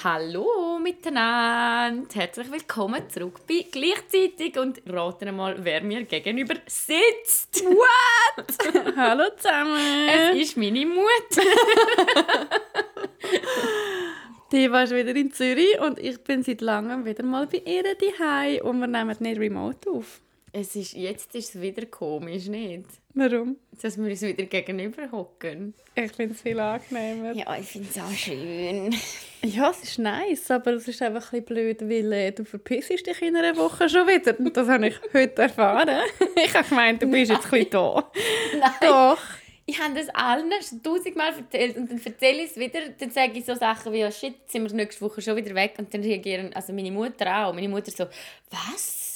Hallo miteinander, herzlich willkommen zurück bei Gleichzeitig und raten mal, wer mir gegenüber sitzt. What? Hallo zusammen. Es ist meine Mutter. Die war wieder in Zürich und ich bin seit langem wieder mal bei ihr daheim und wir nehmen nicht remote auf. Es ist, jetzt ist es wieder komisch, nicht? Warum? Dass wir uns wieder gegenüber hocken. Ich finde es viel angenehmer. Ja, ich finde es auch schön. Ja, es ist nice, aber es ist einfach ein blöd, weil äh, du verpissst dich in einer Woche schon wieder. Und das habe ich heute erfahren. ich habe gemeint, du bist jetzt ein da. Nein. Doch. Ich habe das allen schon tausendmal erzählt und dann erzähle ich es wieder. Dann sage ich so Sachen wie, oh shit, sind wir nächste Woche schon wieder weg. Und dann reagieren, also meine Mutter auch. Meine Mutter so, was?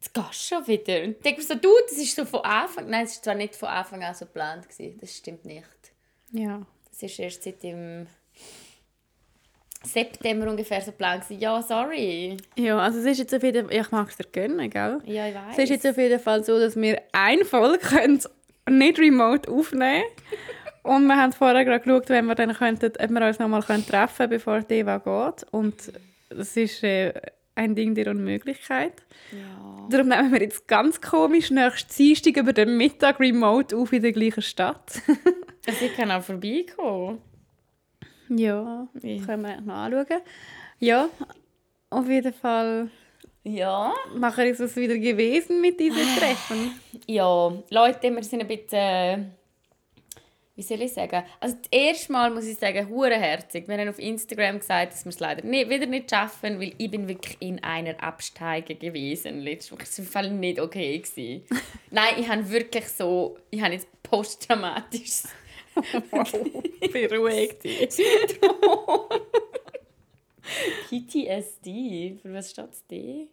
Jetzt gehst du schon wieder. Und ich denke so, du, das ist so von Anfang, nein, es war zwar nicht von Anfang an so geplant. Gewesen. Das stimmt nicht. Ja. Das ist erst seit im September ungefähr so geplant. Gewesen. Ja, sorry. Ja, also es ist jetzt auf jeden Fall, ich mag es dir gönnen, gell? Ja, ich weiß. Es ist jetzt auf jeden Fall so, dass wir eine Folge können nicht remote aufnehmen Und wir haben vorher gerade geschaut, wenn wir dann könnten, ob wir uns nochmal treffen können, bevor die Eva geht. Und das ist äh, ein Ding der Unmöglichkeit. Ja. Darum nehmen wir jetzt ganz komisch nächsten Dienstag über den Mittag remote auf in der gleichen Stadt. Also ich kann auch vorbeikommen. ja, Wie? können wir noch anschauen. Ja, auf jeden Fall Ja. machen ist es wieder gewesen mit diesem Treffen. Ja, Leute, wir sind ein bisschen, äh, wie soll ich sagen, also das erste Mal muss ich sagen, hurenherzig. Wir haben auf Instagram gesagt, dass wir es leider nicht, wieder nicht schaffen, weil ich bin wirklich in einer Absteige gewesen. Es war im Fall nicht okay. Gewesen. Nein, ich habe wirklich so, ich habe jetzt posttraumatisches Beruhigt dich. PTSD. Für was steht das D?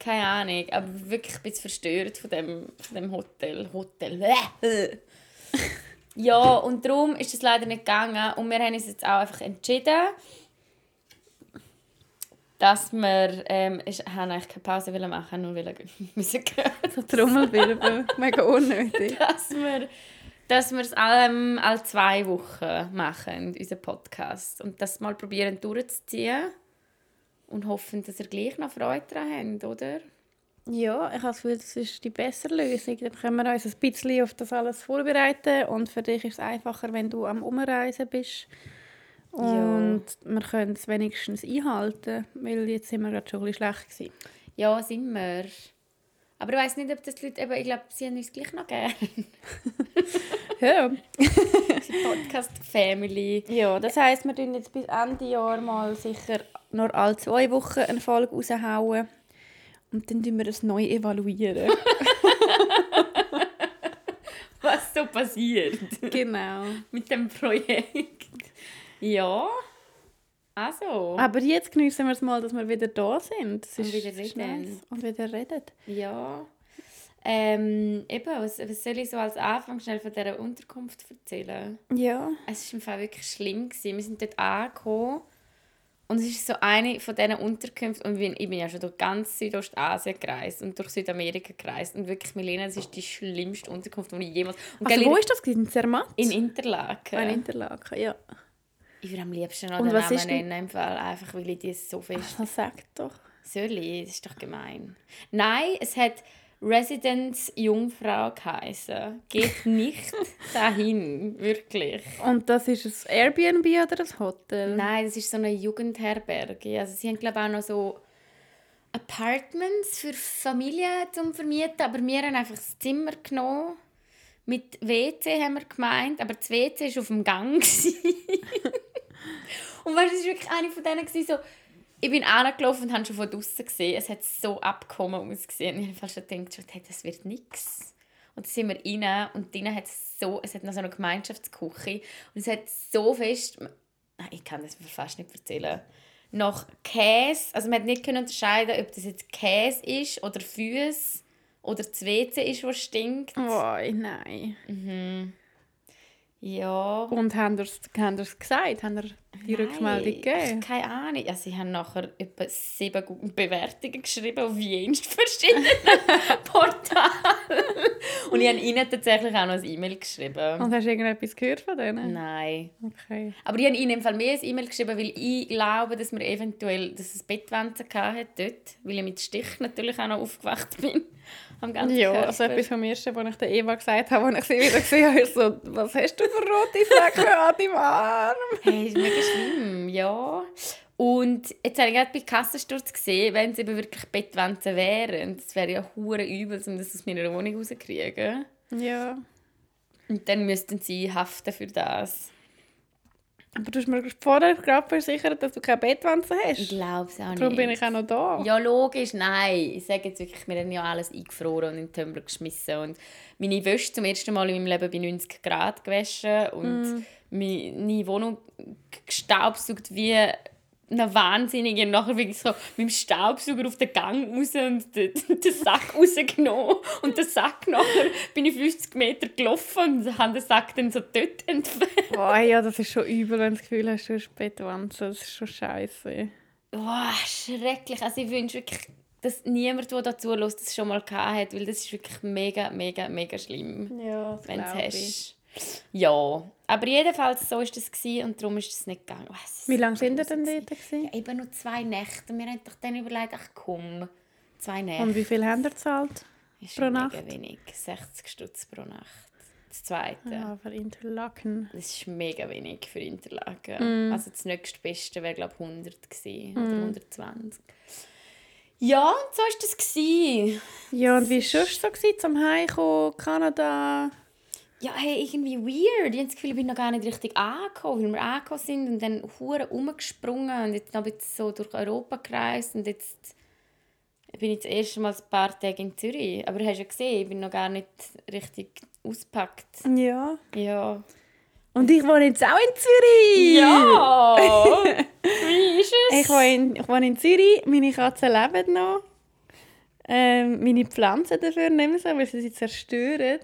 Keine Ahnung, aber wirklich ein bisschen verstört von dem, von dem Hotel. Hotel. Ja, und darum ist es leider nicht gegangen. Und wir haben uns jetzt auch einfach entschieden, dass wir ähm, ich haben eigentlich keine Pause wollen machen, nur wollen müssen gehen. Trommelwirbel, mega unnötig. dass wir dass wir es alle, alle zwei Wochen machen, unseren Podcast. Und das mal probieren durchzuziehen. Und hoffen, dass ihr gleich noch Freude daran habt, oder? Ja, ich habe das Gefühl, das ist die bessere Lösung. Dann können wir uns ein bisschen auf das alles vorbereiten und für dich ist es einfacher, wenn du am Umreisen bist. Und wir können es wenigstens einhalten, weil jetzt sind wir gerade schon ein bisschen schlecht gewesen. Ja, sind wir. Aber ich weiß nicht, ob das die Leute, eben, ich glaube, sie haben uns gleich noch gerne. Ja. Unsere Podcast-Family. ja, das heisst, wir tun jetzt bis Ende Jahr mal sicher nur alle zwei Wochen eine Folge raushauen. Und dann tun wir es neu evaluieren. Was so passiert genau. mit dem Projekt. Ja. Also. Aber jetzt genießen wir es mal, dass wir wieder da sind. Das Und wieder reden. Und wieder reden. Ja. Ähm, eben, was, was soll ich so als Anfang schnell von dieser Unterkunft erzählen? Ja. Es war im Fall wirklich schlimm. Gewesen. Wir sind dort angekommen und es ist so eine von diesen Unterkünften und ich bin, ja schon durch ganz Südostasien gereist und durch Südamerika gereist und wirklich, Milena, das ist die schlimmste Unterkunft, die ich jemals... Und Also, wo ist das? In Zermatt? In Interlaken. Ah, in Interlaken, ja. Ich würde am liebsten noch Und den was Namen ist denn- nennen, im Fall, einfach weil ich die so fest... Das sagt doch. Ich? Das ist doch gemein. Nein, es hat Residence Jungfrau geheißen. Geht nicht dahin, wirklich. Und das ist ein Airbnb oder ein Hotel? Nein, das ist so eine Jugendherberge. Also sie haben glaube auch noch so Apartments für Familien zum Vermieten, aber wir haben einfach das Zimmer genommen. Mit WC haben wir gemeint, aber das WC war auf dem Gang. und weißt es war wirklich eine von denen, so, ich bin angelaufen und habe schon von draußen gesehen, es hat so abgekommen ausgesehen. Ich habe schon gedacht, hey, das wird nichts. Und dann sind wir rein und drinnen hat es so, es hat noch so eine Gemeinschaftsküche und es hat so fest, ich kann das fast nicht erzählen, nach Käse, also man hat nicht können unterscheiden, ob das jetzt Käse ist oder Füße oder das WC ist, was stinkt. Oh, nein. Ja. Und haben ihr es gesagt? Haben ihr die Nein, Rückmeldung gegeben? Keine Ahnung. Ja, sie haben nachher etwa sieben gute Bewertungen geschrieben auf jenst verschiedenen Portalen. Und ich habe ihnen tatsächlich auch noch ein E-Mail geschrieben. Und hast du irgendetwas gehört von denen? Nein. Okay. Aber ich habe ihnen im Fall mehr ein E-Mail geschrieben, weil ich glaube, dass wir eventuell dass es hatte dort, weil ich mit Stich natürlich auch noch aufgewacht bin. Am ganzen Ja, Körper. also etwas vom Ersten, was ich der Eva gesagt habe, als ich sie wieder gesehen habe, so, was hast du für rote Flecken an deinem Arm? Hey, ist mega schlimm, ja. Und jetzt habe ich gerade bei Kassensturz gesehen, wenn es eben wirklich Bettwanzen wären, das wäre ja hure übel, um das aus meiner Wohnung rauszukriegen. Ja. Und dann müssten sie haften für das. Aber du hast mir vorher gerade versichert, dass du keine Bettwanzen Ich hast. glaube es auch nicht. Darum bin ich auch noch da. Ja, logisch, nein. Ich sage jetzt wirklich, wir haben ja alles eingefroren und in den Tumbler geschmissen. Und meine Wäsche zum ersten Mal in meinem Leben bei 90 Grad gewaschen und meine Wohnung gestaubsaugt wie eine Wahnsinnige. Und nachher wirklich so mit dem Staubsauger auf den Gang raus und den, den Sack rausgenommen. Und den Sack nachher bin ich 50 Meter gelaufen und habe den Sack dann so dort entfernt. Oh ja, das ist schon übel, wenn du das Gefühl hast, du hast Bettwanzen. Das ist schon scheiße. Boah, schrecklich. Also ich wünsche wirklich, dass niemand, der dazu lässt, das schon mal gehabt hat, weil das ist wirklich mega, mega, mega schlimm, Ja, wenn du es ich. Ja, aber jedenfalls so ist das gewesen und darum ist es nicht gegangen. Es ist Wie lange sind ihr denn dort? Gewesen? Ja, eben nur zwei Nächte. Und wir haben doch dann überlegt, ach komm, zwei Nächte. Und wie viel habt ihr gezahlt? ist pro schon mega Nacht? wenig. 60 Stutz pro Nacht. Das zweite. Ja, für Interlaken. Das ist mega wenig für Mm. Interlaken. Also das nächste Beste wäre glaube ich 100 gewesen, oder 120. Ja, und so war das. Gewesen. Ja, und wie war es sonst so gewesen, zum Heimkommen, Kanada? Ja, hey, irgendwie weird. Ich habe das Gefühl, ich bin noch gar nicht richtig angekommen, weil wir angekommen sind und dann hure rumgesprungen und jetzt noch ein bisschen so durch Europa gereist und jetzt bin ich das erste Mal ein paar Tage in Zürich. Aber du hast ja gesehen, ich bin noch gar nicht richtig ausgepackt. Ja. Ja. Und ich wohne jetzt auch in Zürich. Ja! Wie ist es? Ich wohne in, ich wohne in Zürich, meine Katzen leben noch. Ähm, meine Pflanzen dafür nehmen so, weil sie sie zerstören.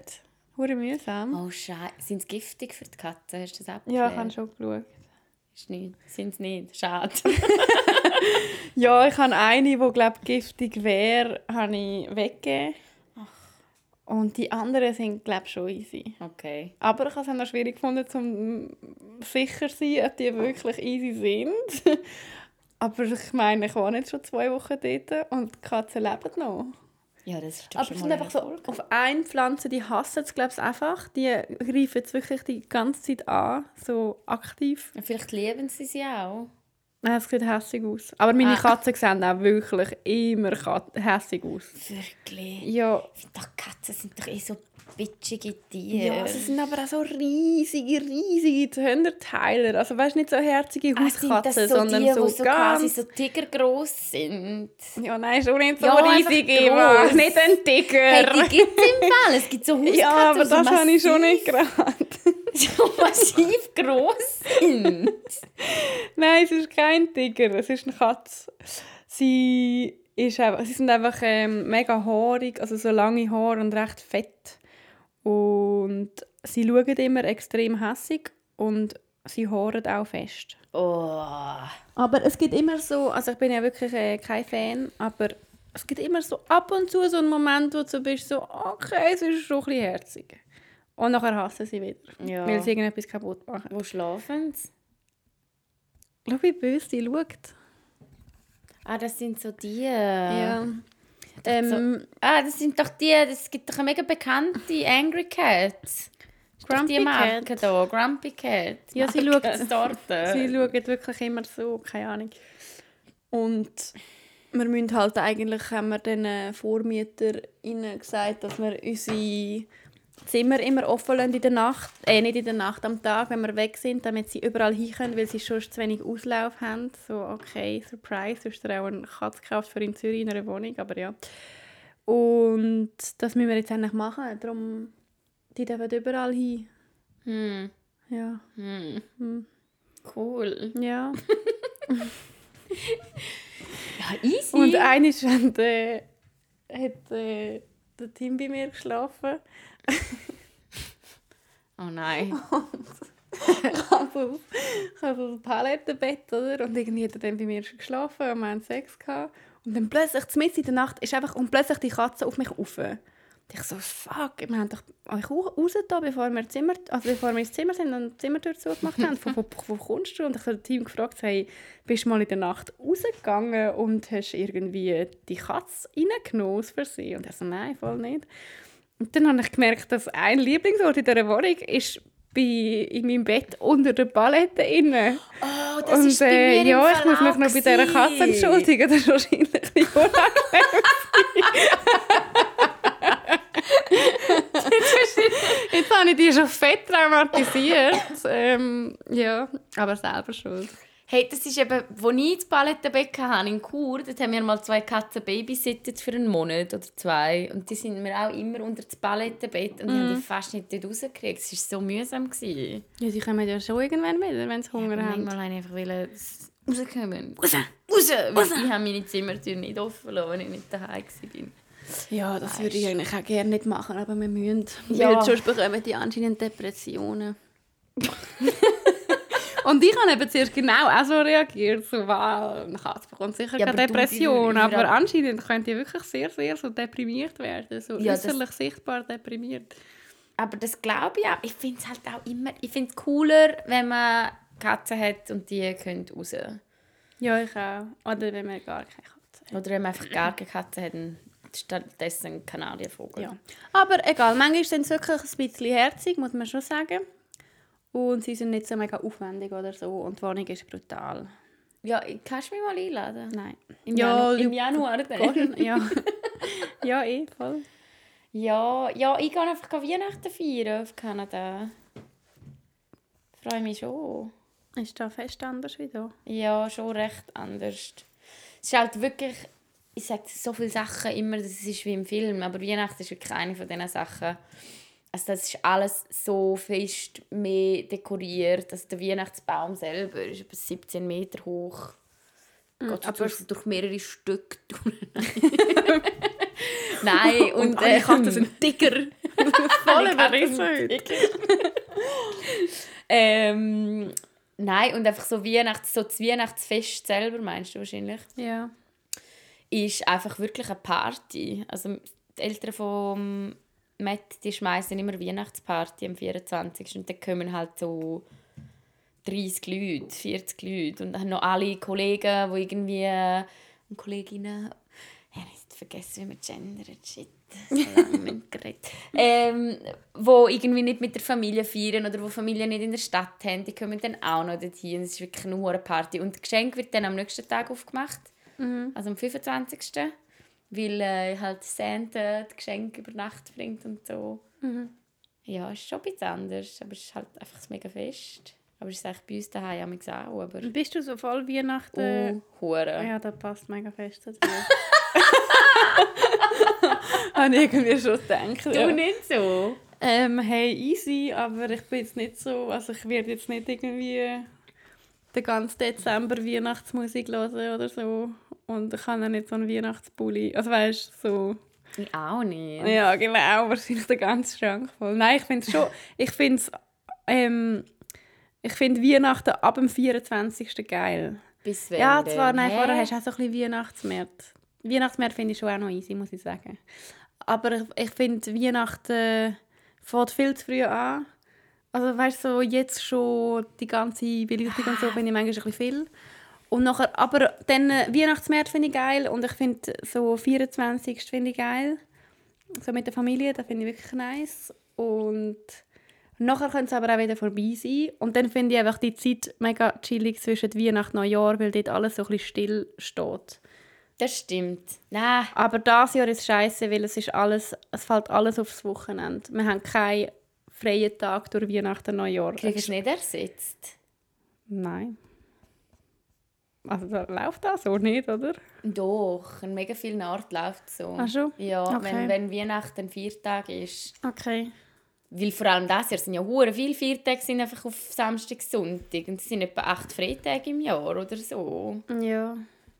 Hure mühsam. Oh Scheiße. Sind sie giftig für die Katzen? Hast du das abgeklärt? Ja, ich habe schon geschaut. Ist nicht. Sind sie nicht. Schade. Ja, ich habe eine, die glaube giftig wäre, habe ich weggegeben. Und die anderen sind glaube schon easy. Okay. Aber ich habe es noch schwierig gefunden, um sicher zu sein, ob die wirklich easy sind. Aber ich meine, ich wohne jetzt schon zwei Wochen dort und die Katzen leben noch. Ja, das ist doch Aber es sind ein einfach so, auf eine Pflanze, die hassen es, glaube ich, einfach. Die greifen es wirklich die ganze Zeit an, so aktiv. Ja, Vielleicht lieben sie sie auch. Nein, es sieht hässlich aus. Aber meine Ah. Katzen sehen auch wirklich immer kat- hässlich aus. Wirklich. Ja, Ich finde doch, Katzen sind doch eh so bitchige Tiere. ja, sie sind aber auch so riesige, riesige Zöhnerteiler. Also weißt du, nicht so herzige Ah, Hauskatzen, das so sondern die, so, so ganz... quasi so tigergroß sind? Ja, nein, schon nicht so Ja, riesig, Eva. Nicht ein Tiger. Hey, die gibt es im Fall. Es gibt so Hauskatzen, ja, aber das habe ich schon nicht gerade. so massiv groß sind. Nein, es ist kein Tiger, es ist eine Katze. Sie, ist einfach, sie sind einfach ähm, mega haarig, also so lange Haare und recht fett. Und sie schauen immer extrem hässig und sie haaren auch fest. Oh. Aber es gibt immer so, also ich bin ja wirklich äh, kein Fan, aber es gibt immer so ab und zu so einen Moment, wo du so bist, so, okay, es ist schon ein bisschen herzig. Und nachher hassen sie wieder, Ja. weil sie irgendetwas kaputt machen. Wo schlafen sie? Schau, wie böse sie schaut. Ah, das sind so die. Ja. Ähm, Ah, das sind doch die, es gibt doch eine mega bekannte Angry Cat. Grumpy die Marke Cat. da, Grumpy Cat. Ja, sie schaut-. Sie schauen wirklich immer so, keine Ahnung. Und wir müssen halt eigentlich, haben wir den VormieterInnen gesagt, dass wir unsere Zimmer immer offen lassen in der Nacht, äh, nicht in der Nacht, am Tag, wenn wir weg sind, damit sie überall hin können, weil sie schon zu wenig Auslauf haben. So, okay, Surprise, du hast dir auch eine Katze gekauft für in Zürich in einer Wohnung, aber ja. Und das müssen wir jetzt eigentlich machen, darum, die dürfen überall hin. Hm. Ja, Hm. Cool. ja. Ja, easy. Und eines hat, äh, hat äh, der Tim bei mir geschlafen. Oh nein. ich habe so, so ein Palettenbett, oder? Und irgendwie hat er dann bei mir schon geschlafen und wir hatten Sex. Gehabt. Und dann plötzlich, mitten in der Nacht, ist einfach, und plötzlich die Katze auf mich rauf. Und ich so, fuck, wir haben doch euch raus da, bevor wir, Zimmer, also bevor wir ins Zimmer sind und die Zimmertür zugemacht haben. Wo, wo, wo kommst du? Und ich habe das Team gefragt, hey, bist du mal in der Nacht rausgegangen und hast irgendwie die Katze reingenommen aus Versehen? Und er so, nein, voll nicht. Und dann habe ich gemerkt, dass ein Lieblingsort in dieser Wohnung ist bei, in meinem Bett unter der Palette inne. Oh, das Und ist bei äh, mir ja, im ich muss mich noch bei dieser Katze entschuldigen. Das ist wahrscheinlich die unangenehm. Jetzt habe ich die schon fett traumatisiert. ähm, ja, aber selber schuld. Hey, das ist eben, wo ich das Palettenbett hatte in Chur, dort haben wir mal zwei Katzen babysittet für einen Monat oder zwei. Und die sind mir auch immer unter das Palettenbett und ich habe die fast nicht dort rausgekriegt. Es war so mühsam. Gewesen. Ja, sie kommen ja schon irgendwann wieder, wenn sie Hunger Aber haben. manchmal wollte ich einfach wollen, rauskommen. Raus! Raus! Weil ich habe meine Zimmertür nicht offen lassen, wenn ich nicht daheim war. Ja, das würde ich eigentlich auch gerne nicht machen, aber wir müssen. Ja. Weil sonst bekommen die anscheinend Depressionen. Und ich habe eben zuerst genau auch so reagiert, so, wow, eine Katze bekommt sicher Ja, keine aber Depression, aber anscheinend könnte die wirklich sehr, sehr so deprimiert werden, so Ja, das- äußerlich sichtbar deprimiert. Aber das glaube ich auch. Ich finde es halt auch immer... Ich finde es cooler, wenn man Katzen hat und die können raus. Ja, ich auch. Oder wenn man gar keine Katze hat. Oder wenn man einfach gar keine Katze hat stattdessen Kanarienvogel. Ja. Aber egal, manchmal sind sie wirklich ein bisschen herzig, muss man schon sagen. Und sie sind nicht so mega aufwendig oder so. Und die Wohnung ist brutal. Ja, kannst du mich mal einladen? Nein. Im, Ja, Janu im Januar dann. Ja. ja, eh, voll. Ja, ja, ich gehe einfach Weihnachten feiern auf Kanada. Freue mich schon. Ist da fest anders wie da? Ja, schon recht anders. Es ist halt wirklich, ich sage so viele Sachen immer, das ist wie im Film, aber Weihnachten ist wirklich eine von diesen Sachen. Also das ist alles so fest mehr dekoriert. Also der Weihnachtsbaum selber ist etwa 17 Meter hoch. Geht aber- durch, mehrere Stücke. Nein, und, alle äh, Katzen sind dicker. Voll alle Katzen überrissen sind heute. dicker. ähm, nein, und einfach so Weihnachts, so das Weihnachtsfest selber, meinst du wahrscheinlich, Ja. ist einfach wirklich eine Party. Also die Eltern von Matt, die schmeißen immer Weihnachtsparty am 24. Und dann kommen halt so 30 Leute, 40 Leute und dann noch alle Kollegen, die irgendwie und Kolleginnen ich habe vergessen, wie man gendert. Shit. Ähm, wo irgendwie nicht mit der Familie feiern oder wo Familie nicht in der Stadt haben, die kommen dann auch noch dorthin. Es ist wirklich eine hohe Party. Und das Geschenk wird dann am nächsten Tag aufgemacht. Also am 25. Weil äh, halt Santa das Geschenk über Nacht bringt und so. Ja, ist schon ein bisschen anders, aber es ist halt einfach ein mega fest. Aber es ist eigentlich bei uns daheim auch, aber... Bist du so voll Weihnachten? Oh, Hure. Ja, das passt mega fest dazu. Habe ich irgendwie schon gedacht. Du Ja. nicht so? Ähm, hey, easy, aber ich bin jetzt nicht so, also ich werde jetzt nicht irgendwie den ganzen Dezember Weihnachtsmusik hören oder so. Und ich habe auch nicht so einen Weihnachtspulli. Also weißt so... Ich auch nicht. Ja, genau, wahrscheinlich der ganze Schrank voll. Nein, ich finde es schon, ich finde ähm, ich finde Weihnachten ab dem 24. geil. Bis wenn Ja, denn? zwar, nein, Hä? vorher hast du auch so ein bisschen Weihnachtsmärkte. Weihnachtsmärkte finde ich schon auch noch easy, muss ich sagen. Aber ich, ich finde, Weihnachten fängt viel zu früh an. Also weißt du, so jetzt schon die ganze Beleuchtung und so finde ich manchmal ein bisschen viel. Und nachher, aber dann äh, Weihnachtsmärkte finde ich geil und ich finde so 24. finde ich geil. So mit der Familie, das finde ich wirklich nice. Und nachher könnte es aber auch wieder vorbei sein. Und dann finde ich einfach die Zeit mega chillig zwischen Weihnachten und Neujahr, weil dort alles so ein bisschen still steht. Das stimmt. Nein. Aber das Jahr ist scheiße, weil es ist alles, es fällt alles aufs Wochenende. Wir haben keinen freien Tag durch Weihnachten und Neujahr. Kriegst du nicht ersetzt? Nein. Also da läuft das so nicht, oder? Doch, in mega vielen Orten läuft es so. Ach schon? Ja, Okay. wenn, wenn Weihnachten ein Viertag ist. Okay. Weil vor allem das Jahr sind ja hure viele Viertage sind einfach auf Samstag, Sonntag. Und es sind etwa acht Freitage im Jahr oder so. Ja.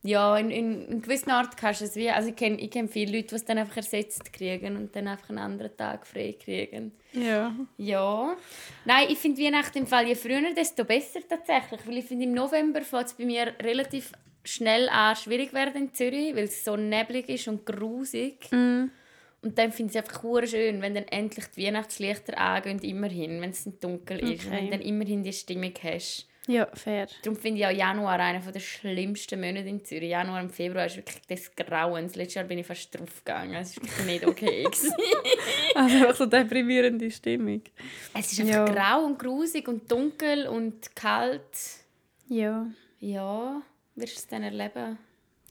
Ja, in, in, in gewisser Art kannst du es wie, also ich kenne ich kenn viele Leute, die es dann einfach ersetzt kriegen und dann einfach einen anderen Tag frei kriegen. Ja. Ja. Nein, ich finde Weihnachten im Fall je früher, desto besser tatsächlich, weil ich finde im November fängt es bei mir relativ schnell an schwierig werden in Zürich, weil es so neblig ist und grusig. Mm. Und dann finde ich es einfach schön, wenn dann endlich die Weihnachtslichter angehen, immerhin, wenn es dunkel ist, Okay. wenn du dann immerhin die Stimmung hast. Ja, fair. Darum finde ich auch Januar einer der schlimmsten Monate in Zürich. Januar und Februar ist wirklich des Grauens. Letztes Jahr bin ich fast drauf gegangen. Es war nicht okay. Also einfach so deprimierende Stimmung. es ist einfach Ja. grau und grusig und dunkel und kalt. Ja. Ja, wirst du es dann erleben.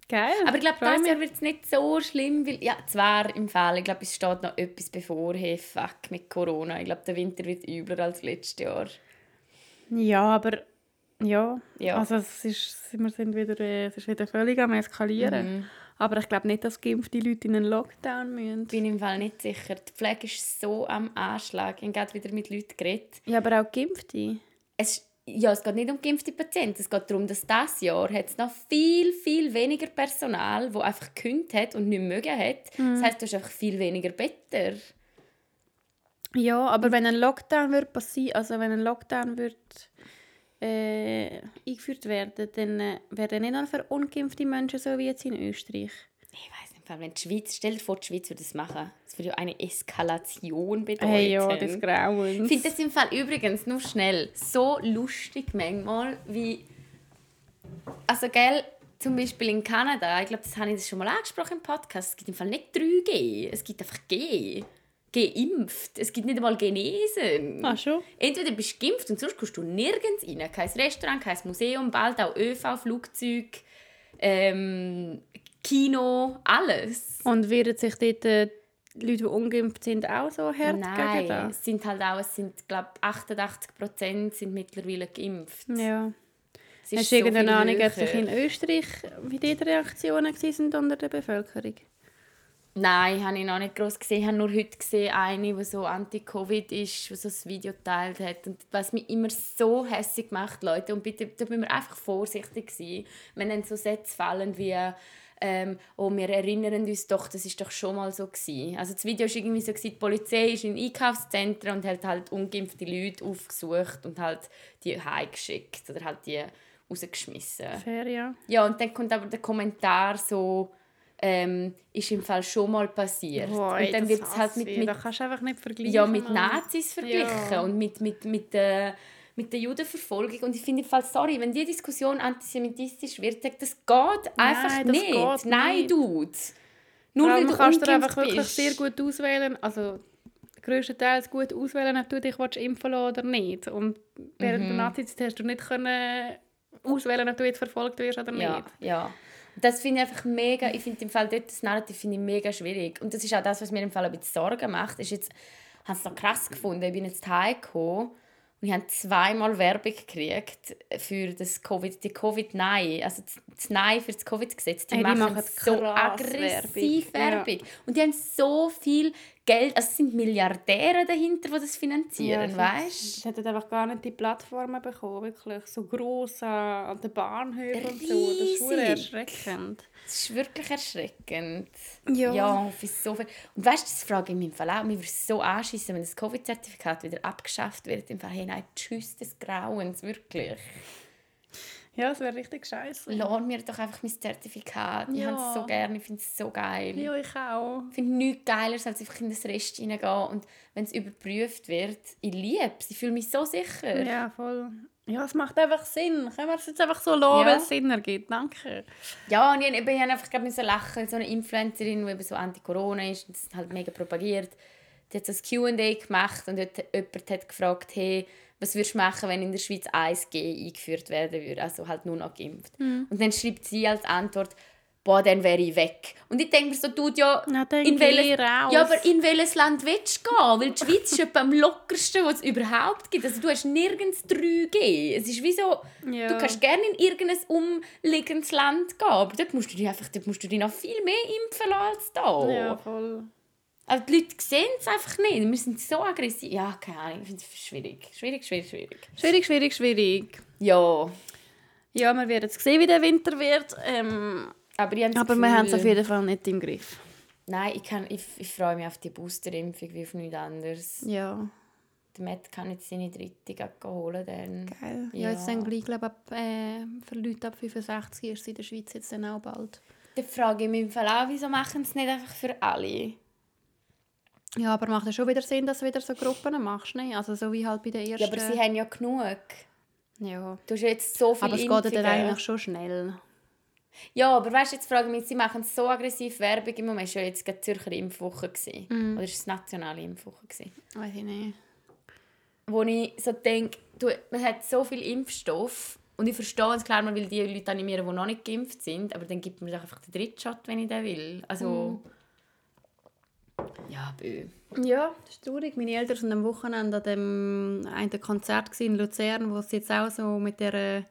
Geil. Aber ich glaube, dieses. Jahr wird es nicht so schlimm, weil, ja, zwar im Fall, ich glaube, es steht noch etwas bevor, hey, fuck, mit Corona. Ich glaube, der Winter wird übler als letztes Jahr. Ja, aber ja. Ja. Also es ist, wir sind wieder, äh, es ist wieder völlig am eskalieren. Mhm. Aber ich glaube nicht, dass geimpfte Leute in einen Lockdown müssen. bin im Fall nicht sicher. Die Pflege ist so am Anschlag. Ich habe gerade wieder mit Leuten geredet. Ja, aber auch geimpfte. Es, ja, es geht nicht um geimpfte Patienten. Es geht darum, dass dieses Jahr hat es noch viel, viel weniger Personal, das einfach gekündigt hat und nicht mögen hat. Das heisst, du hast einfach viel weniger Better. Ja, aber wenn ein Lockdown wird passieren, also wenn ein Lockdown wird äh, eingeführt werden, dann äh, werden nicht nur für ungeimpfte Menschen so wie jetzt in Österreich. Ich weiß nicht, wenn die Schweiz, stell dir vor, die Schweiz würde das machen. Das würde ja eine Eskalation bedeuten. Hey, ja, das Grauens. Ich finde das im Fall übrigens nur schnell so lustig manchmal, wie. Also, gell, zum Beispiel in Kanada, ich glaube, das habe ich das schon mal angesprochen im Podcast, es gibt im Fall nicht 3G, es gibt einfach G. Geimpft. Es gibt nicht einmal Genesen. Ah, schon? Entweder bist du geimpft und sonst kommst du nirgends rein. Kein Restaurant, kein Museum, bald auch ÖV, Flugzeug, ähm, Kino, alles. Und werden sich dort äh, die Leute, die ungeimpft sind, auch so hart Nein, gegen das? es sind halt auch, es sind, glaub, 88 Prozent sind mittlerweile geimpft. Ja. Es ist Hast du irgendeine viel Ahnung, ob sich in Österreich, wie die Reaktionen waren unter der Bevölkerung? Nein, habe ich noch nicht groß gesehen. Ich habe nur heute gesehen, eine, die so anti-Covid ist, die so ein Video geteilt hat. Und was mich immer so hässlich macht, Leute, und bitte, da müssen wir einfach vorsichtig sein, wenn dann so Sätze fallen wie ähm, «Oh, wir erinnern uns doch, das ist doch schon mal so gewesen». Also das Video war irgendwie so, gewesen, die Polizei ist in Einkaufszentren und hat halt ungeimpfte Leute aufgesucht und halt die heimgeschickt oder halt die rausgeschmissen. Fair, ja. Ja, und dann kommt aber der Kommentar so, ähm, ist im Fall schon mal passiert. Boy, und dann wird es halt mit, mit, Da kannst du einfach nicht vergleichen. ja, mit. Nazis verglichen Ja. und mit, mit, mit, der, mit der Judenverfolgung. Und ich finde Fall, sorry, wenn die Diskussion antisemitisch wird, sagt, das geht einfach das nicht. geht Nein, nicht. Dude. Nur weil du kannst du einfach wirklich bist. sehr gut auswählen, also größtenteils gut auswählen, ob du dich willst impfen lassen oder nicht. Und während Mhm. der Nazizeit hast du nicht können auswählen, ob du jetzt verfolgt wirst oder Ja, nicht. ja. Das finde ich einfach mega, ich finde im Fall dort das Narrativ ich mega schwierig. Und das ist auch das, was mir im Fall ein bisschen Sorgen macht. Ist jetzt, ich habe es noch krass gefunden, ich bin jetzt heim gekommen und ich habe zweimal Werbung gekriegt für das Covid, die Covid-Nein, also das- Nein für das Covid-Gesetz. Die, Hey, die machen, so aggressiv Werbung. Werbung. Und die haben so viel Geld, also es sind Milliardäre dahinter, die das finanzieren, sie- weißt Sie hätten einfach gar nicht die Plattformen bekommen, wirklich. So gross an, den Bahnhöfen und so. Das ist erschreckend. Das ist wirklich erschreckend. Ja. Ja, für so viel. Und weißt du, das frage ich mich im Fall auch. Mir würde es so anschießen, wenn das Covid-Zertifikat wieder abgeschafft wird. Im Fall, hey, nein, tschüss des Grauens, wirklich. Ja, es wäre richtig scheiße. Lass mir doch einfach mein Zertifikat. Ich Ja. habe es so gerne, ich finde es so geil. Ja, ich auch. Ich finde nichts geiler, als einfach in das Rest hineingehen. Und wenn es überprüft wird, ich liebe es. Ich fühle mich so sicher. Ja, voll. Ja, es macht einfach Sinn. Können wir es jetzt einfach so lassen, Ja. weil es Sinn ergibt. Danke. Ja, und ich, ich habe einfach glaub, so lachen, so eine Influencerin, die eben so anti-Corona ist und das halt mega propagiert. Die hat so ein Q&A gemacht und dort jemand hat gefragt, hey, was würdest du machen, wenn in der Schweiz 1G eingeführt werden würde, also halt nur noch geimpft. Und dann schreibt sie als Antwort, boah, dann wäre ich weg. Und ich denke mir so, du ja, Na, in welches, raus. ja, aber in welches Land willst du gehen? Weil die Schweiz ist etwa am lockersten, was es überhaupt gibt. Also du hast nirgends 3G. Es ist wie so, Ja. du kannst gerne in irgendein umliegendes Land gehen, aber dort musst du dich einfach, dort musst du dich noch viel mehr impfen lassen als da. Ja, voll. Also die Leute sehen es einfach nicht. Wir sind so aggressiv. Ja, keine Ahnung, ich finde es schwierig. Schwierig, schwierig, schwierig. Schwierig, schwierig, schwierig. Ja, Ja, wir werden sehen, wie der Winter wird. Ähm, Aber, ich aber wir Gefühl- haben es auf jeden Fall nicht im Griff. Nein, ich, kann, ich, ich freue mich auf die Boosterimpfung wie auf nichts anderes. Ja, Der Matt kann jetzt seine dritte holen. Dann. geil. Ja, Ja. jetzt dann gleich, glaube ab, äh, für Leute ab 65 ist in der Schweiz jetzt dann auch bald. Dann frage ich mich im Fall auch, wieso machen sie es nicht einfach für alle? Ja, aber macht es schon wieder Sinn, dass du wieder so Gruppen machst, ne? Also so wie halt bei der ersten... Ja, aber sie haben ja genug. Ja. Du hast jetzt so viele Aber es geht dann eigentlich schon schnell. Ja, aber weißt du, jetzt frage ich mich, sie machen so aggressiv Werbung. Im Moment war ja jetzt gerade Zürcher Impfwoche. gewesen. Mhm. Oder ist es nationale Impfwoche? Gewesen? Weiß ich nicht. Wo ich so denke, du, man hat so viel Impfstoff. Und ich verstehe es, klar, man will die Leute animieren, die noch nicht geimpft sind. Aber dann gibt man doch einfach den dritten Shot, wenn ich den will. Also... Ja, bö. Ja, das ist traurig. Meine Eltern waren am Wochenende an dem einen Konzert in Luzern, wo sie jetzt auch so mit der...